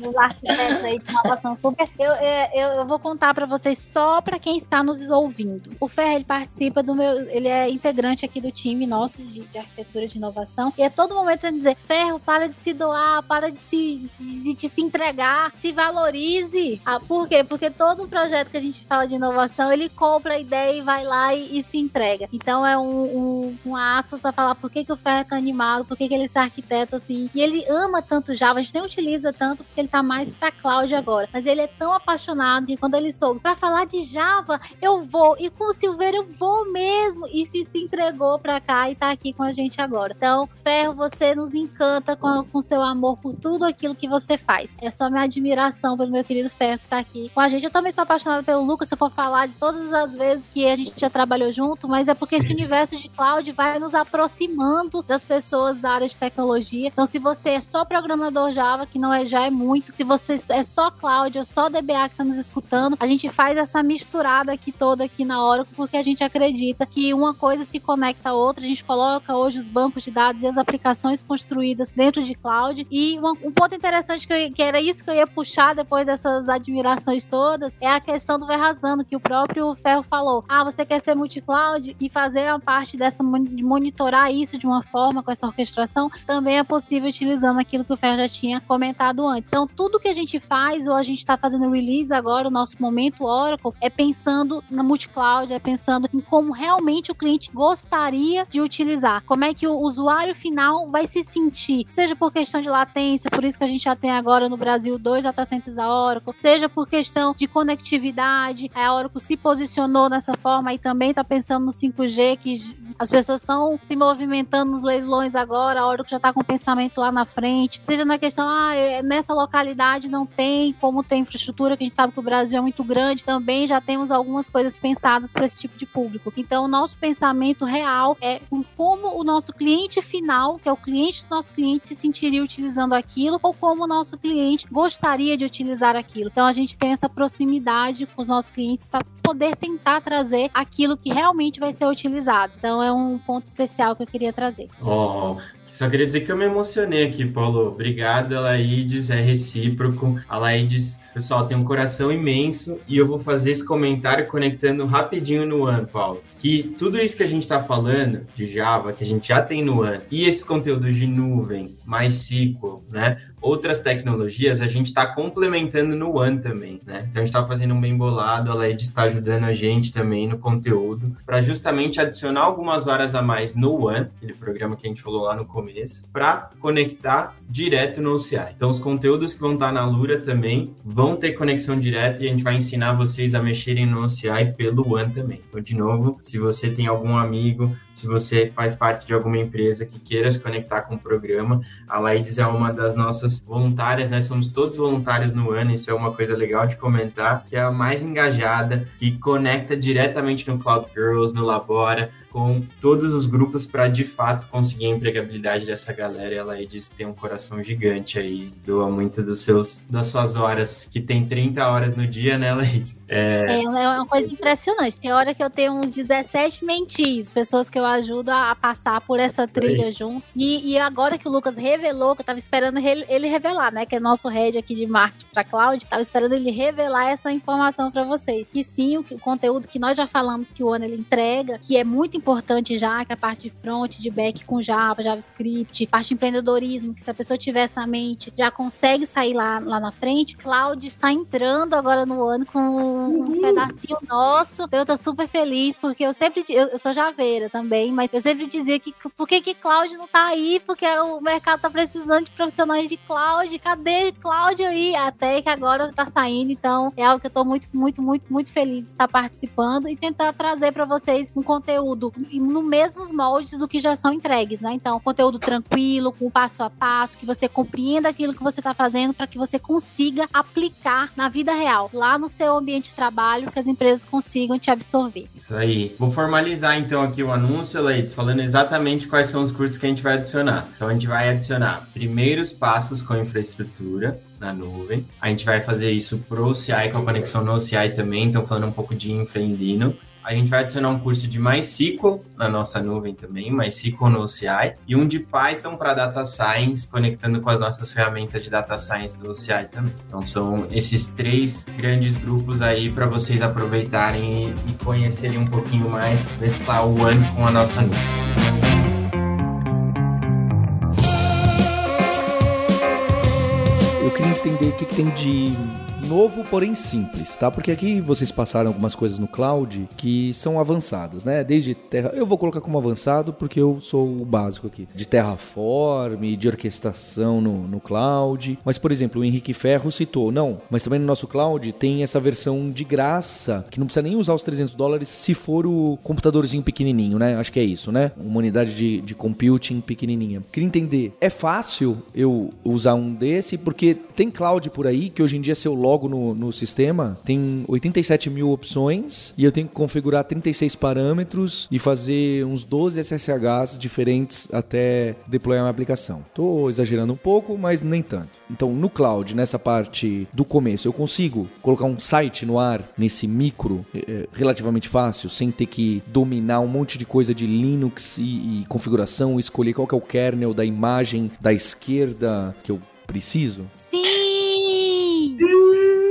Os arquitetos aí de inovação super. Eu, eu, eu vou contar para vocês só para quem está nos ouvindo. O Ferro participa do meu. Ele é integrante aqui do time nosso de, de arquitetura de inovação. E a todo momento ele dizer: Ferro, para de se doar, para de se, de, de se entregar, se valorize. Ah, por quê? Porque todo projeto que a gente fala de inovação, ele compra a ideia e vai lá e, e se entrega. Então é um, um, um aspas a falar por que, que o Ferro tão animado, por que, que ele é arquiteto assim. E ele ama tanto Java, a gente nem utiliza tanto porque ele tá mais pra cloud agora. Mas ele é tão apaixonado que quando ele soube, para falar de Java, eu vou. E com o Silveira eu vou mesmo. E se entregou pra cá e tá aqui com a gente agora. Então, Ferro, você nos encanta com, com seu amor por tudo aquilo que você faz. É só minha admiração pelo meu querido Ferro que tá aqui com a gente. Eu também sou apaixonada pelo Lucas, se eu for falar de todas as vezes que a gente já trabalhou junto, mas é porque esse universo de cloud vai nos aproximando das pessoas da área de tecnologia. Então, se você é só programador Java, que não é já é muito, se você é só cloud ou só DBA que tá nos escutando, a gente faz essa misturada aqui toda aqui na hora, porque a gente acredita que uma coisa se conecta à outra. A gente coloca hoje os bancos de dados e as aplicações construídas dentro de cloud. E um ponto interessante que, eu, que, era isso que eu ia puxar depois dessas admirações todas é a questão do Verrazano, que o próprio Ferro falou. Ah, você quer ser multi-cloud e fazer parte dessa de monitorar isso de uma forma com essa orquestração também é possível utilizando aquilo que o Ferro já tinha comentado antes. Então, tudo que a gente faz ou a gente está fazendo release agora, o nosso momento Oracle, é pensando na multi-cloud, é pensando em como realmente o cliente gostaria de utilizar. Como é que o usuário final vai se sentir, seja por questão de latência, por isso que a gente já tem agora no Brasil dois data centers da Oracle, seja por questão de conectividade, a Oracle se posicionou dessa forma e também está pensando no 5G, que as pessoas estão se movimentando nos leilões agora, a Oracle já está com o pensamento lá na frente, seja na questão, ah, nessa localidade não tem como ter infraestrutura, que a gente sabe que o Brasil é muito grande, também já temos algumas coisas pensadas para esse tipo de público. Então, o nosso pensamento real é como o nosso cliente final, que é o cliente do nosso cliente, se sentiria utilizando aquilo ou como o nosso cliente gostaria de utilizar aquilo. Então, a gente tem essa proximidade com os nossos clientes para poder tentar trazer aquilo que realmente vai ser utilizado. Então é um ponto especial que eu queria trazer. Oh, só queria dizer que eu me emocionei aqui, Paulo. Obrigado, Alaides, é recíproco. Alaides, pessoal, tem um coração imenso e eu vou fazer esse comentário conectando rapidinho no One, Paulo. Que tudo isso que a gente está falando de Java, que a gente já tem no One, e esses conteúdos de nuvem, MySQL, né? Outras tecnologias, a gente está complementando no One também, né? Então a gente está fazendo um bem bolado, a LED está ajudando a gente também no conteúdo, para justamente adicionar algumas horas a mais no One, aquele programa que a gente falou lá no começo, para conectar direto no OCI. Então os conteúdos que vão estar tá na Lura também vão ter conexão direta e a gente vai ensinar vocês a mexerem no OCI pelo One também. Então, de novo, se você tem algum amigo, se você faz parte de alguma empresa que queira se conectar com o programa, a Laides é uma das nossas voluntárias, né? Somos todos voluntários no ano, isso é uma coisa legal de comentar, que é a mais engajada, que conecta diretamente no Cloud Girls, no Labora, com todos os grupos para de fato conseguir a empregabilidade dessa galera. E ela aí diz que tem um coração gigante aí, doa muitas dos seus, das suas horas, que tem 30 horas no dia, né, Leide? É... é... uma coisa impressionante. Tem hora que eu tenho uns 17 mentis, pessoas que eu ajudo a, a passar por essa trilha junto. E, e, agora que o Lucas revelou, que eu tava esperando ele, ele revelar, né? Que é nosso head aqui de marketing para cloud, tava esperando ele revelar essa informação para vocês. Que sim, o, o, conteúdo que nós já falamos que o ano ele entrega, que é muito importante já, que é a parte de front, de back com Java, JavaScript, parte de empreendedorismo, que se a pessoa tiver essa mente, já consegue sair lá, lá na frente. Cloud está entrando agora no ano com um pedacinho nosso. Eu tô super feliz, porque eu sempre. Eu, eu, sou javeira também, mas eu sempre dizia que por que, que cloud não tá aí? Porque o mercado tá precisando de profissionais de cloud. Cadê cloud aí? Até que agora tá saindo. Então, é algo que eu tô muito, muito, muito, muito feliz de estar participando e tentar trazer para vocês um conteúdo no mesmos moldes do que já são entregues, né? Então, conteúdo tranquilo, com passo a passo, que você compreenda aquilo que você tá fazendo para que você consiga aplicar na vida real, lá no seu ambiente de trabalho que as empresas consigam te absorver. Isso aí. Vou formalizar então aqui o anúncio, Leites, falando exatamente quais são os cursos que a gente vai adicionar. Então a gente vai adicionar primeiros passos com infraestrutura, na nuvem. A gente vai fazer isso pro OCI, com a conexão no OCI também, então falando um pouco de infra em Linux. A gente vai adicionar um curso de MySQL na nossa nuvem também, MySQL no OCI, e um de Python para Data Science, conectando com as nossas ferramentas de Data Science do OCI também. Então são esses três grandes grupos aí para vocês aproveitarem e conhecerem um pouquinho mais, mesclar o One com a nossa nuvem. Entender o que, que tem de novo, porém simples, tá? Porque aqui vocês passaram algumas coisas no cloud que são avançadas, né? Desde terra, eu vou colocar como avançado porque eu sou o básico aqui, de Terraform, de orquestração no, no cloud. Mas por exemplo, o Henrique Ferro citou, não, mas também no nosso cloud tem essa versão de graça que não precisa nem usar os 300 dólares se for o computadorzinho pequenininho, né? Acho que é isso, né? Uma unidade de, de computing pequenininha. Queria entender, é fácil eu usar um desse porque tem cloud por aí que hoje em dia seu logo logo no, no sistema, tem 87 mil opções e eu tenho que configurar 36 parâmetros e fazer uns 12 SSHs diferentes até deployar uma aplicação. Tô exagerando um pouco, mas nem tanto. Então, no cloud, nessa parte do começo, eu consigo colocar um site no ar nesse micro é, relativamente fácil, sem ter que dominar um monte de coisa de Linux e, e configuração, escolher qual que é o kernel da imagem da esquerda que eu preciso? Sim! Dude.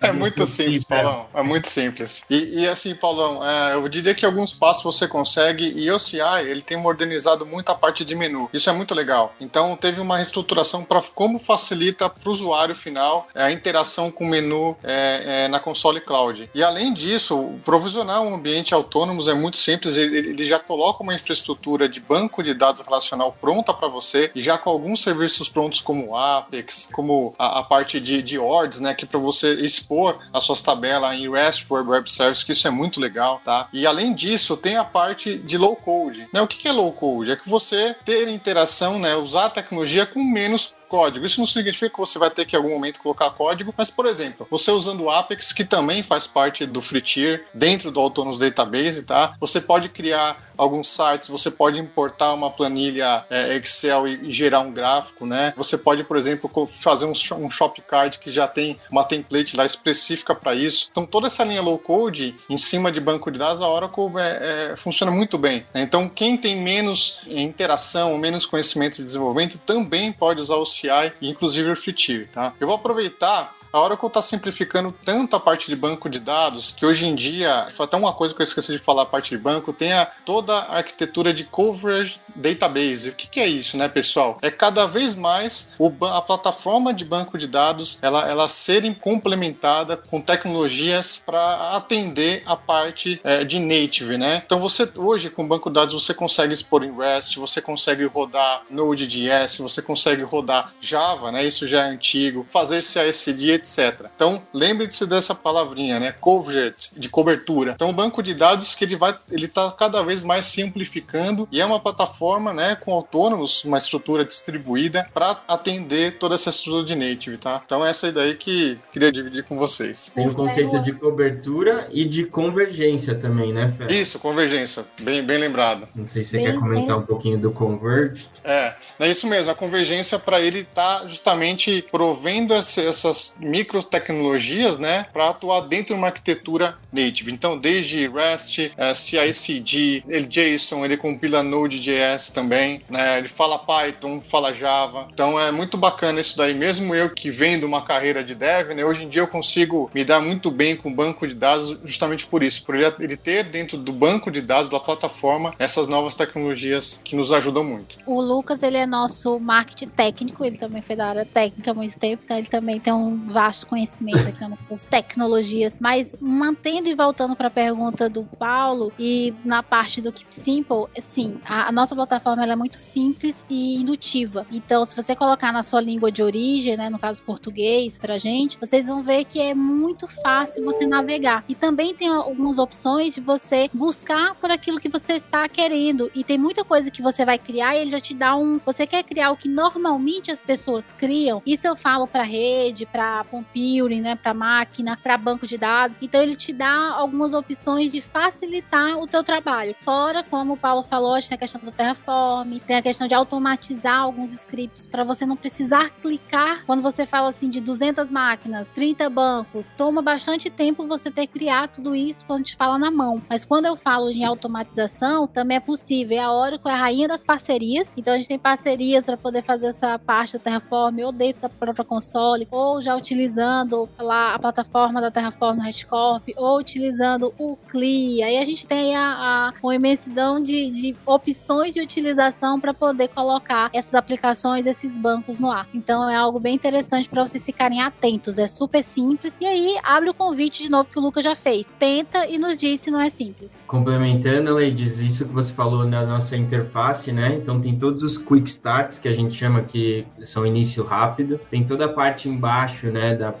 É muito simples, Paulão. É muito simples. E, e assim, Paulão, é, eu diria que alguns passos você consegue e o OCI, ele tem modernizado muito a parte de menu. Isso é muito legal. Então, teve uma reestruturação para como facilita para o usuário final é, a interação com o menu é, é, na console cloud. E além disso, provisionar um ambiente autônomo é muito simples. Ele, ele já coloca uma infraestrutura de banco de dados relacional pronta para você e já com alguns serviços prontos como o Apex, como a, a parte de, de ordens, né, que para você expor as suas tabelas em RESTful Web Service, que isso é muito legal, tá? E além disso, tem a parte de low code. Né? O que é low code? É que você ter interação, né, usar a tecnologia com menos código. Isso não significa que você vai ter que em algum momento colocar código, mas, por exemplo, você usando o Apex, que também faz parte do Free Tier, dentro do Autonomous Database, tá? Você pode criar alguns sites, você pode importar uma planilha é, Excel e, e, gerar um gráfico, né? Você pode, por exemplo, fazer um, um shop card que já tem uma template lá específica para isso. Então, toda essa linha low code em cima de banco de dados, a Oracle é, é, funciona muito bem. Né? Então, quem tem menos interação, menos conhecimento de desenvolvimento, também pode usar o CI, inclusive o Free tá? Eu vou aproveitar a Oracle está simplificando tanto a parte de banco de dados que hoje em dia, foi até uma coisa que eu esqueci de falar, a parte de banco, tem a, toda a arquitetura de coverage database. O que, que é isso, né, pessoal? É cada vez mais o, a plataforma de banco de dados ela, ela ser complementada com tecnologias para atender a parte é, de native, né? Então você hoje com banco de dados você consegue expor em REST, você consegue rodar Node.js, você consegue rodar Java, né? Isso já é antigo, fazer CI/CD etc. Então, lembre-se dessa palavrinha, né? Coverage, de cobertura. Então, o banco de dados que ele vai, ele está cada vez mais simplificando e é uma plataforma, né, com autônomos, uma estrutura distribuída para atender toda essa estrutura de native, tá? Então, essa ideia que queria dividir com vocês. Tem o conceito de cobertura e de convergência também, né, Fer? Isso, convergência. Bem, bem lembrado. Não sei se você bem, quer comentar bem... um pouquinho do Converge. É, é isso mesmo. A convergência para ele tá justamente provendo essas micro tecnologias, né, para atuar dentro de uma arquitetura native. Então, desde REST, é, CI/CD, ele JSON, ele compila Node.js também, né? Ele fala Python, fala Java. Então, é muito bacana isso daí. Mesmo eu que venho de uma carreira de dev, né, hoje em dia eu consigo me dar muito bem com o banco de dados justamente por isso, por ele, ele ter dentro do banco de dados da plataforma essas novas tecnologias que nos ajudam muito. O Lucas, ele é nosso marketing técnico, ele também foi da área técnica há muito tempo, então ele também tem um vasto conhecimento aqui nessas tecnologias, mas mantendo e voltando para a pergunta do Paulo e na parte do Keep Simple, sim, a, a nossa plataforma é muito simples e indutiva. Então, se você colocar na sua língua de origem, né, no caso português, para gente, vocês vão ver que é muito fácil você navegar. E também tem algumas opções de você buscar por aquilo que você está querendo. E tem muita coisa que você vai criar e ele já te dá um. Você quer criar o que normalmente as pessoas criam? Isso eu falo para rede, para computing, né, para máquina, para banco de dados. Então ele te dá algumas opções de facilitar o teu trabalho. Fora, como o Paulo falou, tem a questão do Terraform, tem a questão de automatizar alguns scripts para você não precisar clicar quando você fala assim de 200 máquinas, 30 bancos. Toma bastante tempo você ter que criar tudo isso quando gente fala na mão. Mas quando eu falo em automatização, também é possível. A Oracle é a rainha das parcerias, então a gente tem parcerias para poder fazer essa parte do Terraform ou dentro da própria console, ou já utilizando lá a plataforma da Terraform HashiCorp, ou utilizando o CLI. Aí a gente tem a, a uma imensidão de, de opções de utilização para poder colocar essas aplicações, esses bancos no ar. Então é algo bem interessante para vocês ficarem atentos. É super simples. E aí abre o convite de novo que o Lucas já fez. Tenta e nos diz se não é simples. Complementando, Ladies, isso que você falou na nossa interface, né? Então tem todos os quick starts que a gente chama que são início rápido. Tem toda a parte embaixo, né? Da,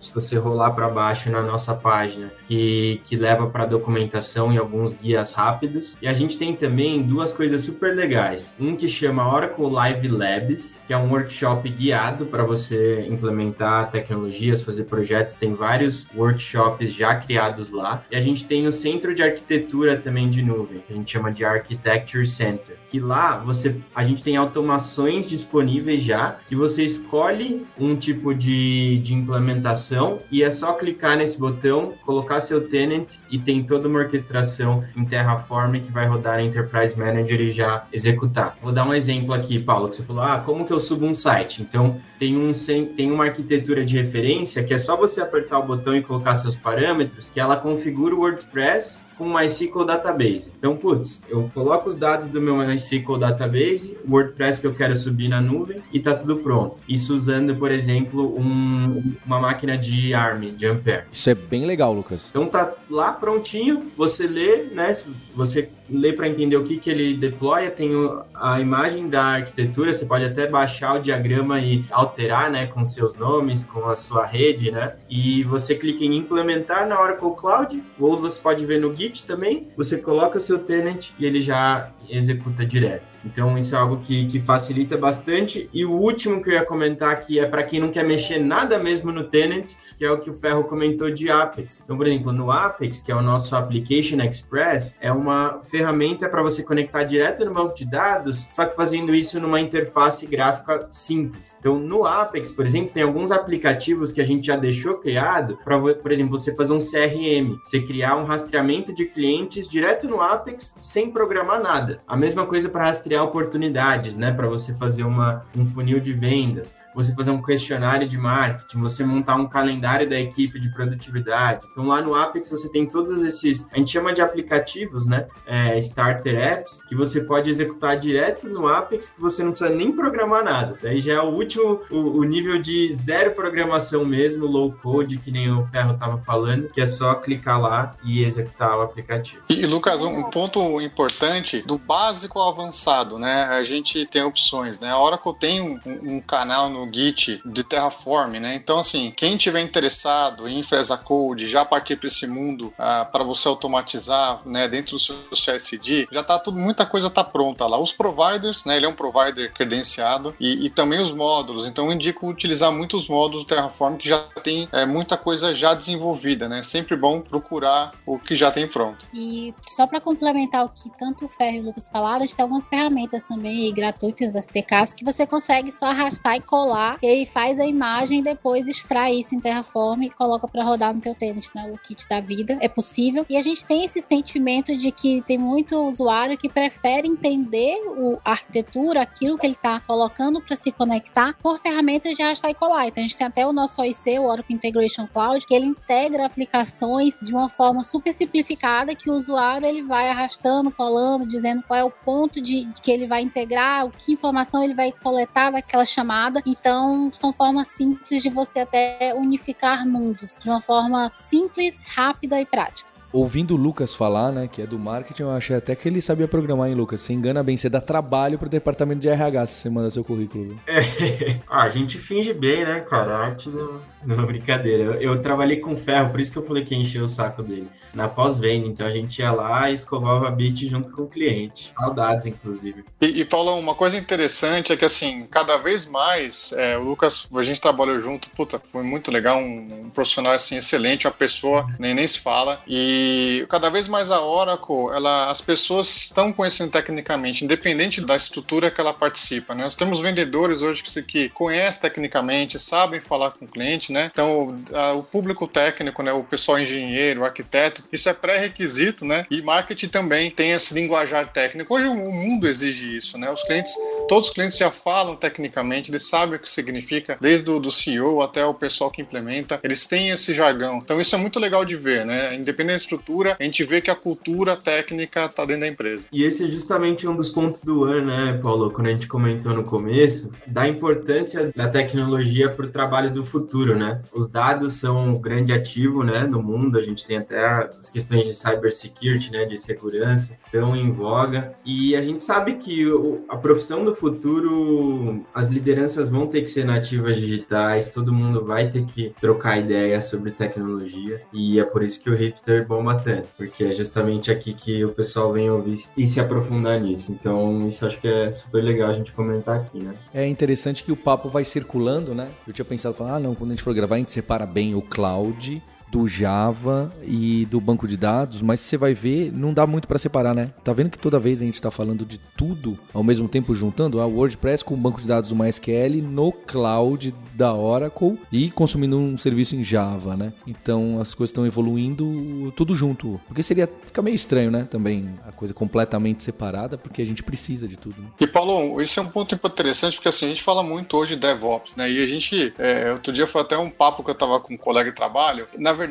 se você rolar para baixo na nossa página, que, que leva para documentação e alguns guias rápidos. E a gente tem também duas coisas super legais. Um que chama Oracle Live Labs, que é um workshop guiado para você implementar tecnologias, fazer projetos. Tem vários workshops já criados lá. E a gente tem o Centro de Arquitetura também de nuvem, que a gente chama de Architecture Center. Que lá você, a gente tem automações disponíveis já, que você escolhe um tipo de, de implementação e é só clicar nesse botão, colocar seu tenant e tem toda uma orquestração em Terraform que vai rodar Enterprise Manager e já executar. Vou dar um exemplo aqui, Paulo, que você falou, ah, como que eu subo um site? Então, tem, um, tem uma arquitetura de referência que é só você apertar o botão e colocar seus parâmetros, que ela configura o WordPress com MySQL Database. Então, putz, eu coloco os dados do meu MySQL Database, o WordPress que eu quero subir na nuvem e tá tudo pronto. Isso usando, por exemplo, um, uma máquina de ARM, de Ampere. Isso é bem legal, Lucas. Então tá lá prontinho, você lê, né? Você lê para entender o que, que ele deploya, tem a imagem da arquitetura, você pode até baixar o diagrama e alterar, né, com seus nomes, com a sua rede, né? E você clica em implementar na Oracle Cloud, ou você pode ver no Git também, você coloca o seu tenant e ele já executa direto. Então, isso é algo que, que facilita bastante. E o último que eu ia comentar aqui é para quem não quer mexer nada mesmo no Tenant, que é o que o Ferro comentou de Apex. Então, por exemplo, no Apex, que é o nosso Application Express, é uma ferramenta para você conectar direto no banco de dados, só que fazendo isso numa interface gráfica simples. Então, no Apex, por exemplo, tem alguns aplicativos que a gente já deixou criado para, por exemplo, você fazer um CRM, você criar um rastreamento de clientes direto no Apex sem programar nada. A mesma coisa para rastrear oportunidades, né? Para você fazer uma, um funil de vendas você fazer um questionário de marketing, você montar um calendário da equipe de produtividade. Então lá no Apex você tem todos esses, a gente chama de aplicativos, né? É, starter apps, que você pode executar direto no Apex, que você não precisa nem programar nada. Daí já é o último, o, o nível de zero programação mesmo, low code, que nem o Ferro estava falando, que é só clicar lá e executar o aplicativo. E, Lucas, um ponto importante do básico ao avançado, né? A gente tem opções, né? A Oracle tem um, um canal no no Git de Terraform, né? Então, assim, quem tiver interessado em Infra Code, já partir para esse mundo ah, para você automatizar, né, dentro do seu CSD, já tá tudo, muita coisa tá pronta lá. Os providers, né? Ele é um provider credenciado e, e também os módulos. Então, eu indico utilizar muitos módulos do Terraform que já tem é, muita coisa já desenvolvida, né? Sempre bom procurar o que já tem pronto. E só para complementar o que tanto o Ferro e o Lucas falaram, a gente tem algumas ferramentas também gratuitas das TKs que você consegue só arrastar e colar lá, e aí faz a imagem e depois extrai isso em Terraform e coloca para rodar no teu tênis, né? O kit da vida. É possível. E a gente tem esse sentimento de que tem muito usuário que prefere entender o, a arquitetura, aquilo que ele está colocando para se conectar por ferramentas de arrastar e colar. Então a gente tem até o nosso OIC, o Oracle Integration Cloud, que ele integra aplicações de uma forma super simplificada que o usuário ele vai arrastando, colando, dizendo qual é o ponto de, de que ele vai integrar, o que informação ele vai coletar daquela chamada. Então, são formas simples de você até unificar mundos de uma forma simples, rápida e prática ouvindo o Lucas falar, né, que é do marketing, eu achei até que ele sabia programar, hein, Lucas? Você engana bem, você dá trabalho pro departamento de RH se você manda seu currículo. É, ah, a gente finge bem, né, cara? Arte não, não brincadeira. Eu, eu, trabalhei com ferro, por isso que eu falei que encheu o saco dele. Na pós-venda, então a gente ia lá e escovava a bit junto com o cliente. Saudades, inclusive. E, e uma coisa interessante é que, assim, cada vez mais, é, o Lucas, a gente trabalhou junto, puta, foi muito legal, um, um profissional, assim, excelente, uma pessoa, nem, nem se fala, e e cada vez mais a Oracle, ela, as pessoas estão conhecendo tecnicamente, independente da estrutura que ela participa. Né? Nós temos vendedores hoje que, que conhecem tecnicamente, sabem falar com o cliente, né? Então, a, o público técnico, né? o pessoal engenheiro, arquiteto, isso é pré-requisito, né? E marketing também tem esse linguajar técnico. Hoje o mundo exige isso, né? Os clientes, todos os clientes já falam tecnicamente, eles sabem o que significa, desde o do CEO até o pessoal que implementa, eles têm esse jargão. Então, isso é muito legal de ver, né? Independente estrutura, a gente vê que a cultura técnica está dentro da empresa. E esse é justamente um dos pontos do ano, né, Paulo? Quando a gente comentou no começo, da importância da tecnologia para o trabalho do futuro, né? Os dados são um grande ativo, né, no mundo. A gente tem até as questões de cybersecurity, né, de segurança, estão em voga. E a gente sabe que a profissão do futuro, as lideranças vão ter que ser nativas digitais, todo mundo vai ter que trocar ideia sobre tecnologia. E é por isso que o Hipster bom bomba tanto, porque é justamente aqui que o pessoal vem ouvir e se aprofundar nisso. Então, isso acho que é super legal a gente comentar aqui, né? É interessante que o papo vai circulando, né? Eu tinha pensado, falar, ah, não, quando a gente for gravar, a gente separa bem o cloud do Java e do banco de dados, mas você vai ver, não dá muito para separar, né? Tá vendo que toda vez a gente está falando de tudo ao mesmo tempo juntando a WordPress com o banco de dados do MySQL no cloud da Oracle e consumindo um serviço em Java, né? Então as coisas estão evoluindo tudo junto. Porque seria fica meio estranho, né? Também a coisa completamente separada, porque a gente precisa de tudo. Né? E Paulo, isso é um ponto interessante porque assim a gente fala muito hoje de DevOps, né? E a gente é, outro dia foi até um papo que eu tava com um colega de trabalho. Na verdade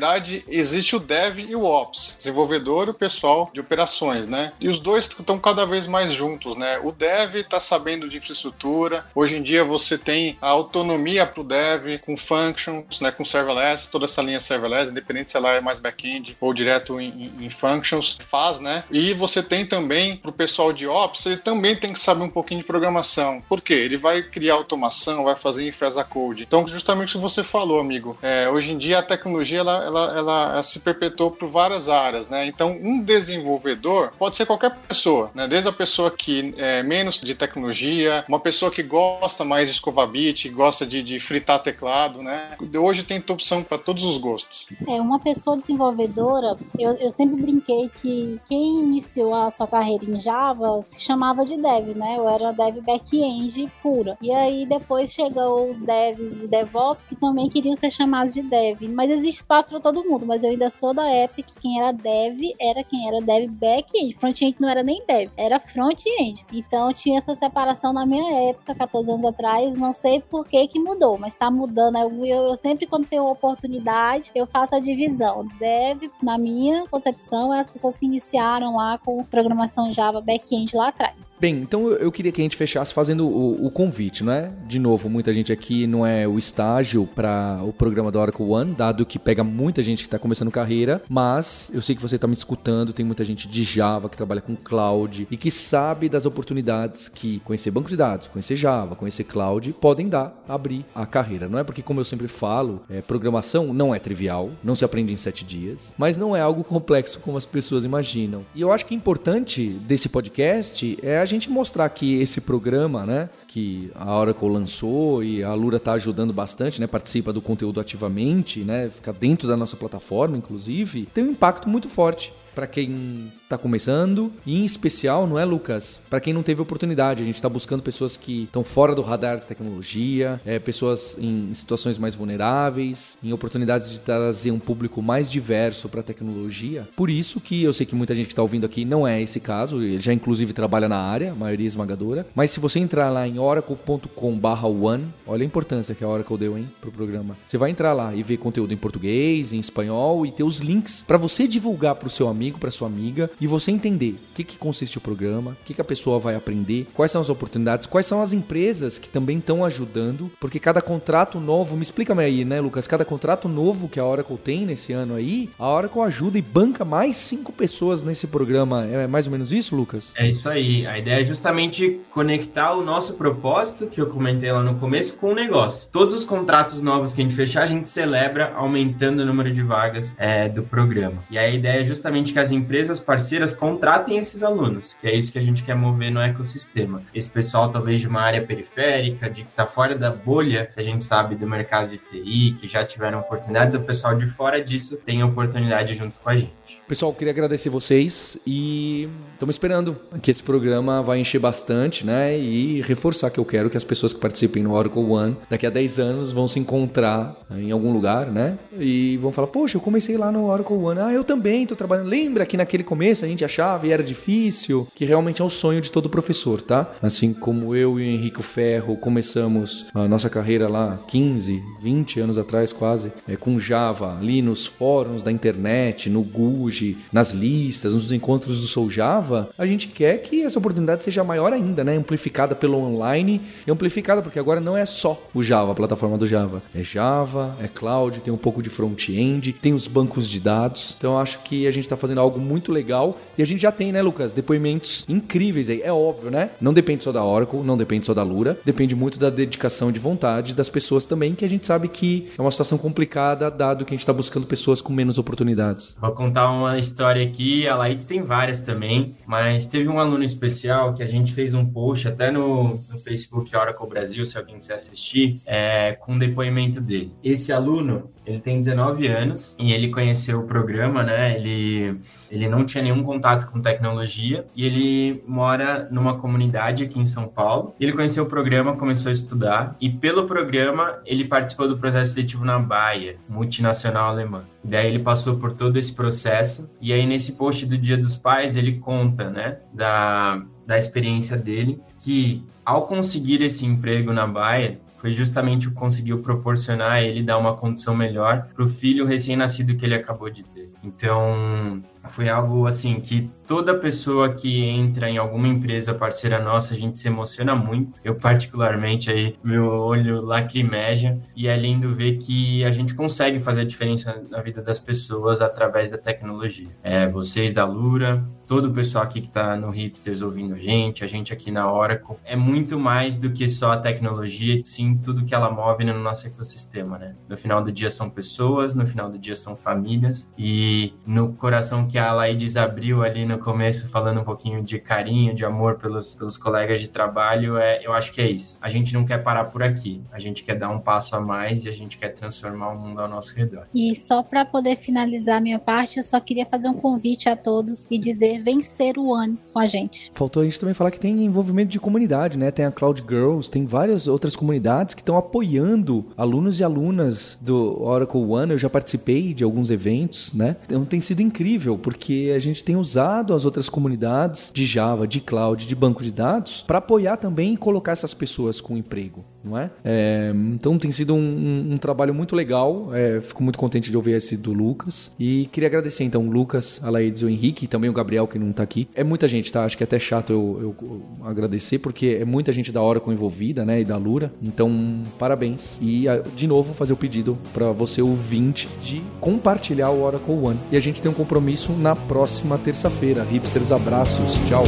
existe o Dev e o Ops, desenvolvedor e o pessoal de operações, né? E os dois estão cada vez mais juntos, né? O Dev está sabendo de infraestrutura. Hoje em dia você tem a autonomia para o dev, com functions, né, com serverless, toda essa linha serverless, independente se ela é mais back-end ou direto em, em, functions, faz, né? E você tem também, para o pessoal de Ops, ele também tem que saber um pouquinho de programação. Por quê? Ele vai criar automação, vai fazer infra code. Então, justamente o que você falou, amigo, é, hoje em dia a tecnologia ela, ela, ela, ela, se perpetuou por várias áreas, né? Então, um desenvolvedor pode ser qualquer pessoa, né? Desde a pessoa que é menos de tecnologia, uma pessoa que gosta mais de escovar bit, gosta de, de fritar teclado, né? Hoje tem opção para todos os gostos. É, uma pessoa desenvolvedora, eu, eu sempre brinquei que quem iniciou a sua carreira em Java se chamava de dev, né? Eu era dev back-end pura. E aí depois chegou os devs e DevOps que também queriam ser chamados de dev. Mas existe espaço para todo mundo, mas eu ainda sou da época que quem era dev era quem era dev back-end. Front-end não era nem dev, era front-end. Então tinha essa separação na minha época, 14 anos atrás. Não sei por que que mudou, mas tá mudando. Eu, eu, eu sempre, quando tenho oportunidade, eu faço a divisão. Dev, na minha concepção, é as pessoas que iniciaram lá com programação Java back-end lá atrás. Bem, então eu queria que a gente fechasse fazendo o, o convite, não é? De novo, muita gente aqui não é o estágio para o programa do Oracle One, dado que pega muita gente que está começando carreira, mas eu sei que você está me escutando, tem muita gente de Java que trabalha com cloud e que sabe das oportunidades que conhecer banco de dados, conhecer Java, conhecer cloud podem dar, abrir a carreira. Não é porque, como eu sempre falo, é, programação não é trivial, não se aprende em sete dias, mas não é algo complexo como as pessoas imaginam. E eu acho que importante desse podcast é a gente mostrar que esse programa, né, que a Oracle lançou e a Lura está ajudando bastante, né? Participa do conteúdo ativamente, né? Fica dentro da nossa plataforma, inclusive, tem um impacto muito forte para quem está começando e em especial, não é, Lucas? Para quem não teve oportunidade, a gente está buscando pessoas que estão fora do radar de tecnologia, é, pessoas em situações mais vulneráveis, em oportunidades de trazer um público mais diverso para a tecnologia. Por isso que eu sei que muita gente que está ouvindo aqui não é esse caso, ele já inclusive trabalha na área, maioria esmagadora. Mas se você entrar lá em oracle.com/one, olha a importância que a Oracle deu, hein, pro programa. Você vai entrar lá e ver conteúdo em português, em espanhol e ter os links para você divulgar para o seu amigo, para sua amiga e você entender o que, que consiste o programa, o que, que a pessoa vai aprender, quais são as oportunidades, quais são as empresas que também estão ajudando, porque cada contrato novo, me explica aí, né, Lucas? Cada contrato novo que a Oracle tem nesse ano aí, a Oracle ajuda e banca mais cinco pessoas nesse programa. É mais ou menos isso, Lucas? É isso aí. A ideia é justamente conectar o nosso propósito, que eu comentei lá no começo, com o negócio. Todos os contratos novos que a gente fechar, a gente celebra aumentando o número de vagas é, do programa. E a ideia é justamente que as empresas parceiras parceiras contratem esses alunos, que é isso que a gente quer mover no ecossistema. Esse pessoal, talvez de uma área periférica, de que está fora da bolha, que a gente sabe do mercado de TI, que já tiveram oportunidades, o pessoal de fora disso tem oportunidade junto com a gente. Pessoal, queria agradecer vocês e estamos esperando que esse programa vai encher bastante, né? E reforçar que eu quero que as pessoas que participem no Oracle One daqui a 10 anos vão se encontrar em algum lugar, né? E vão falar: Poxa, eu comecei lá no Oracle One. Ah, eu também estou trabalhando. Lembra que naquele começo a gente achava e era difícil? Que realmente é o sonho de todo professor, tá? Assim como eu e o Henrique Ferro começamos a nossa carreira lá 15, 20 anos atrás quase, é, com Java, ali nos fóruns da internet, no Google hoje nas listas, nos encontros do Soul Java, a gente quer que essa oportunidade seja maior ainda, né? Amplificada pelo online e amplificada porque agora não é só o Java, a plataforma do Java. É Java, é cloud, tem um pouco de front-end, tem os bancos de dados. Então eu acho que a gente está fazendo algo muito legal e a gente já tem, né, Lucas, depoimentos incríveis aí. É óbvio, né? Não depende só da Oracle, não depende só da Lura, depende muito da dedicação de vontade das pessoas também, que a gente sabe que é uma situação complicada, dado que a gente está buscando pessoas com menos oportunidades. Vou contar uma história aqui, a Laís tem várias também, mas teve um aluno especial que a gente fez um post até no, no Facebook Oracle Brasil, se alguém quiser assistir, é, com o depoimento dele. Esse aluno, ele tem 19 anos e ele conheceu o programa, né? Ele, ele não tinha nenhum contato com tecnologia e ele mora numa comunidade aqui em São Paulo. Ele conheceu o programa, começou a estudar e pelo programa ele participou do processo seletivo na Bayer, multinacional alemã. E daí ele passou por todo esse processo e aí nesse post do Dia dos Pais ele conta, né, da, da experiência dele que ao conseguir esse emprego na Bayer, foi justamente o que conseguiu proporcionar a ele dar uma condição melhor para o filho recém-nascido que ele acabou de ter. Então, foi algo assim que toda pessoa que entra em alguma empresa parceira nossa, a gente se emociona muito. Eu particularmente aí meu olho lacrimeja e é lindo ver que a gente consegue fazer a diferença na vida das pessoas através da tecnologia. É, vocês da Lura, todo o pessoal aqui que está no Hipsters ouvindo a gente, a gente aqui na Oracle, é muito mais do que só a tecnologia, sim tudo que ela move no nosso ecossistema, né? No final do dia são pessoas, no final do dia são famílias e no coração que a Laides abriu ali no começo, falando um pouquinho de carinho, de amor pelos, pelos colegas de trabalho, é, eu acho que é isso. A gente não quer parar por aqui. A gente quer dar um passo a mais e a gente quer transformar o mundo ao nosso redor. E só para poder finalizar a minha parte, eu só queria fazer um convite a todos e dizer vencer o ano com a gente. Faltou a gente também falar que tem envolvimento de comunidade, né? Tem a Cloud Girls, tem várias outras comunidades que estão apoiando alunos e alunas do Oracle One. Eu já participei de alguns eventos, né? Então tem sido incrível, porque a gente tem usado as outras comunidades de Java, de cloud, de banco de dados para apoiar também e colocar essas pessoas com emprego não é? é então tem sido um, um, um trabalho muito legal. É, fico muito contente de ouvir esse do Lucas. E queria agradecer então o Lucas, a Laídes o Henrique, e também o Gabriel que não está aqui. É muita gente, tá? Acho que é até chato eu, eu, eu, agradecer, porque é muita gente da Oracle envolvida, né? E da Lura. Então, parabéns. E de novo fazer o pedido para você ouvinte de compartilhar o Oracle One. E a gente tem um compromisso na próxima terça-feira. Hipsters, abraços. Tchau.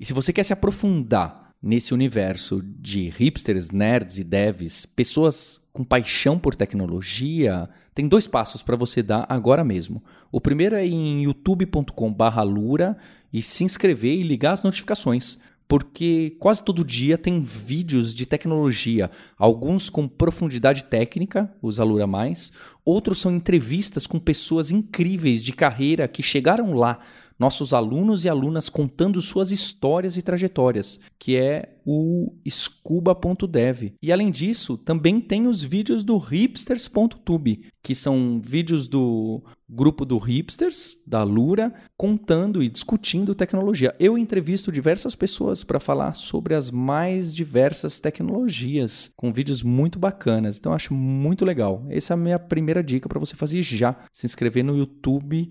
E se você quer se aprofundar nesse universo de hipsters, nerds e devs, pessoas com paixão por tecnologia, tem dois passos para você dar agora mesmo. O primeiro é em youtube.com/lura e se inscrever e ligar as notificações porque quase todo dia tem vídeos de tecnologia, alguns com profundidade técnica, os Alura Mais, outros são entrevistas com pessoas incríveis de carreira que chegaram lá nossos alunos e alunas contando suas histórias e trajetórias, que é o scuba.dev. E além disso, também tem os vídeos do hipsters.tube, que são vídeos do grupo do Hipsters, da Lura, contando e discutindo tecnologia. Eu entrevisto diversas pessoas para falar sobre as mais diversas tecnologias, com vídeos muito bacanas. Então acho muito legal. Essa é a minha primeira dica para você fazer já. Se inscrever no YouTube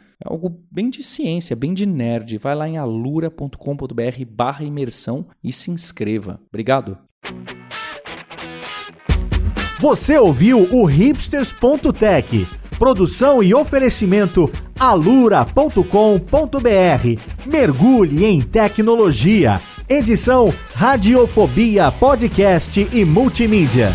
é algo bem de ciência, bem de nerd. Vai lá em alura.com.br barra imersão e se inscreva. Obrigado. Você ouviu o hipsters.tech. Produção e oferecimento alura.com.br. Mergulhe em tecnologia. Edição Radiofobia Podcast e Multimídia.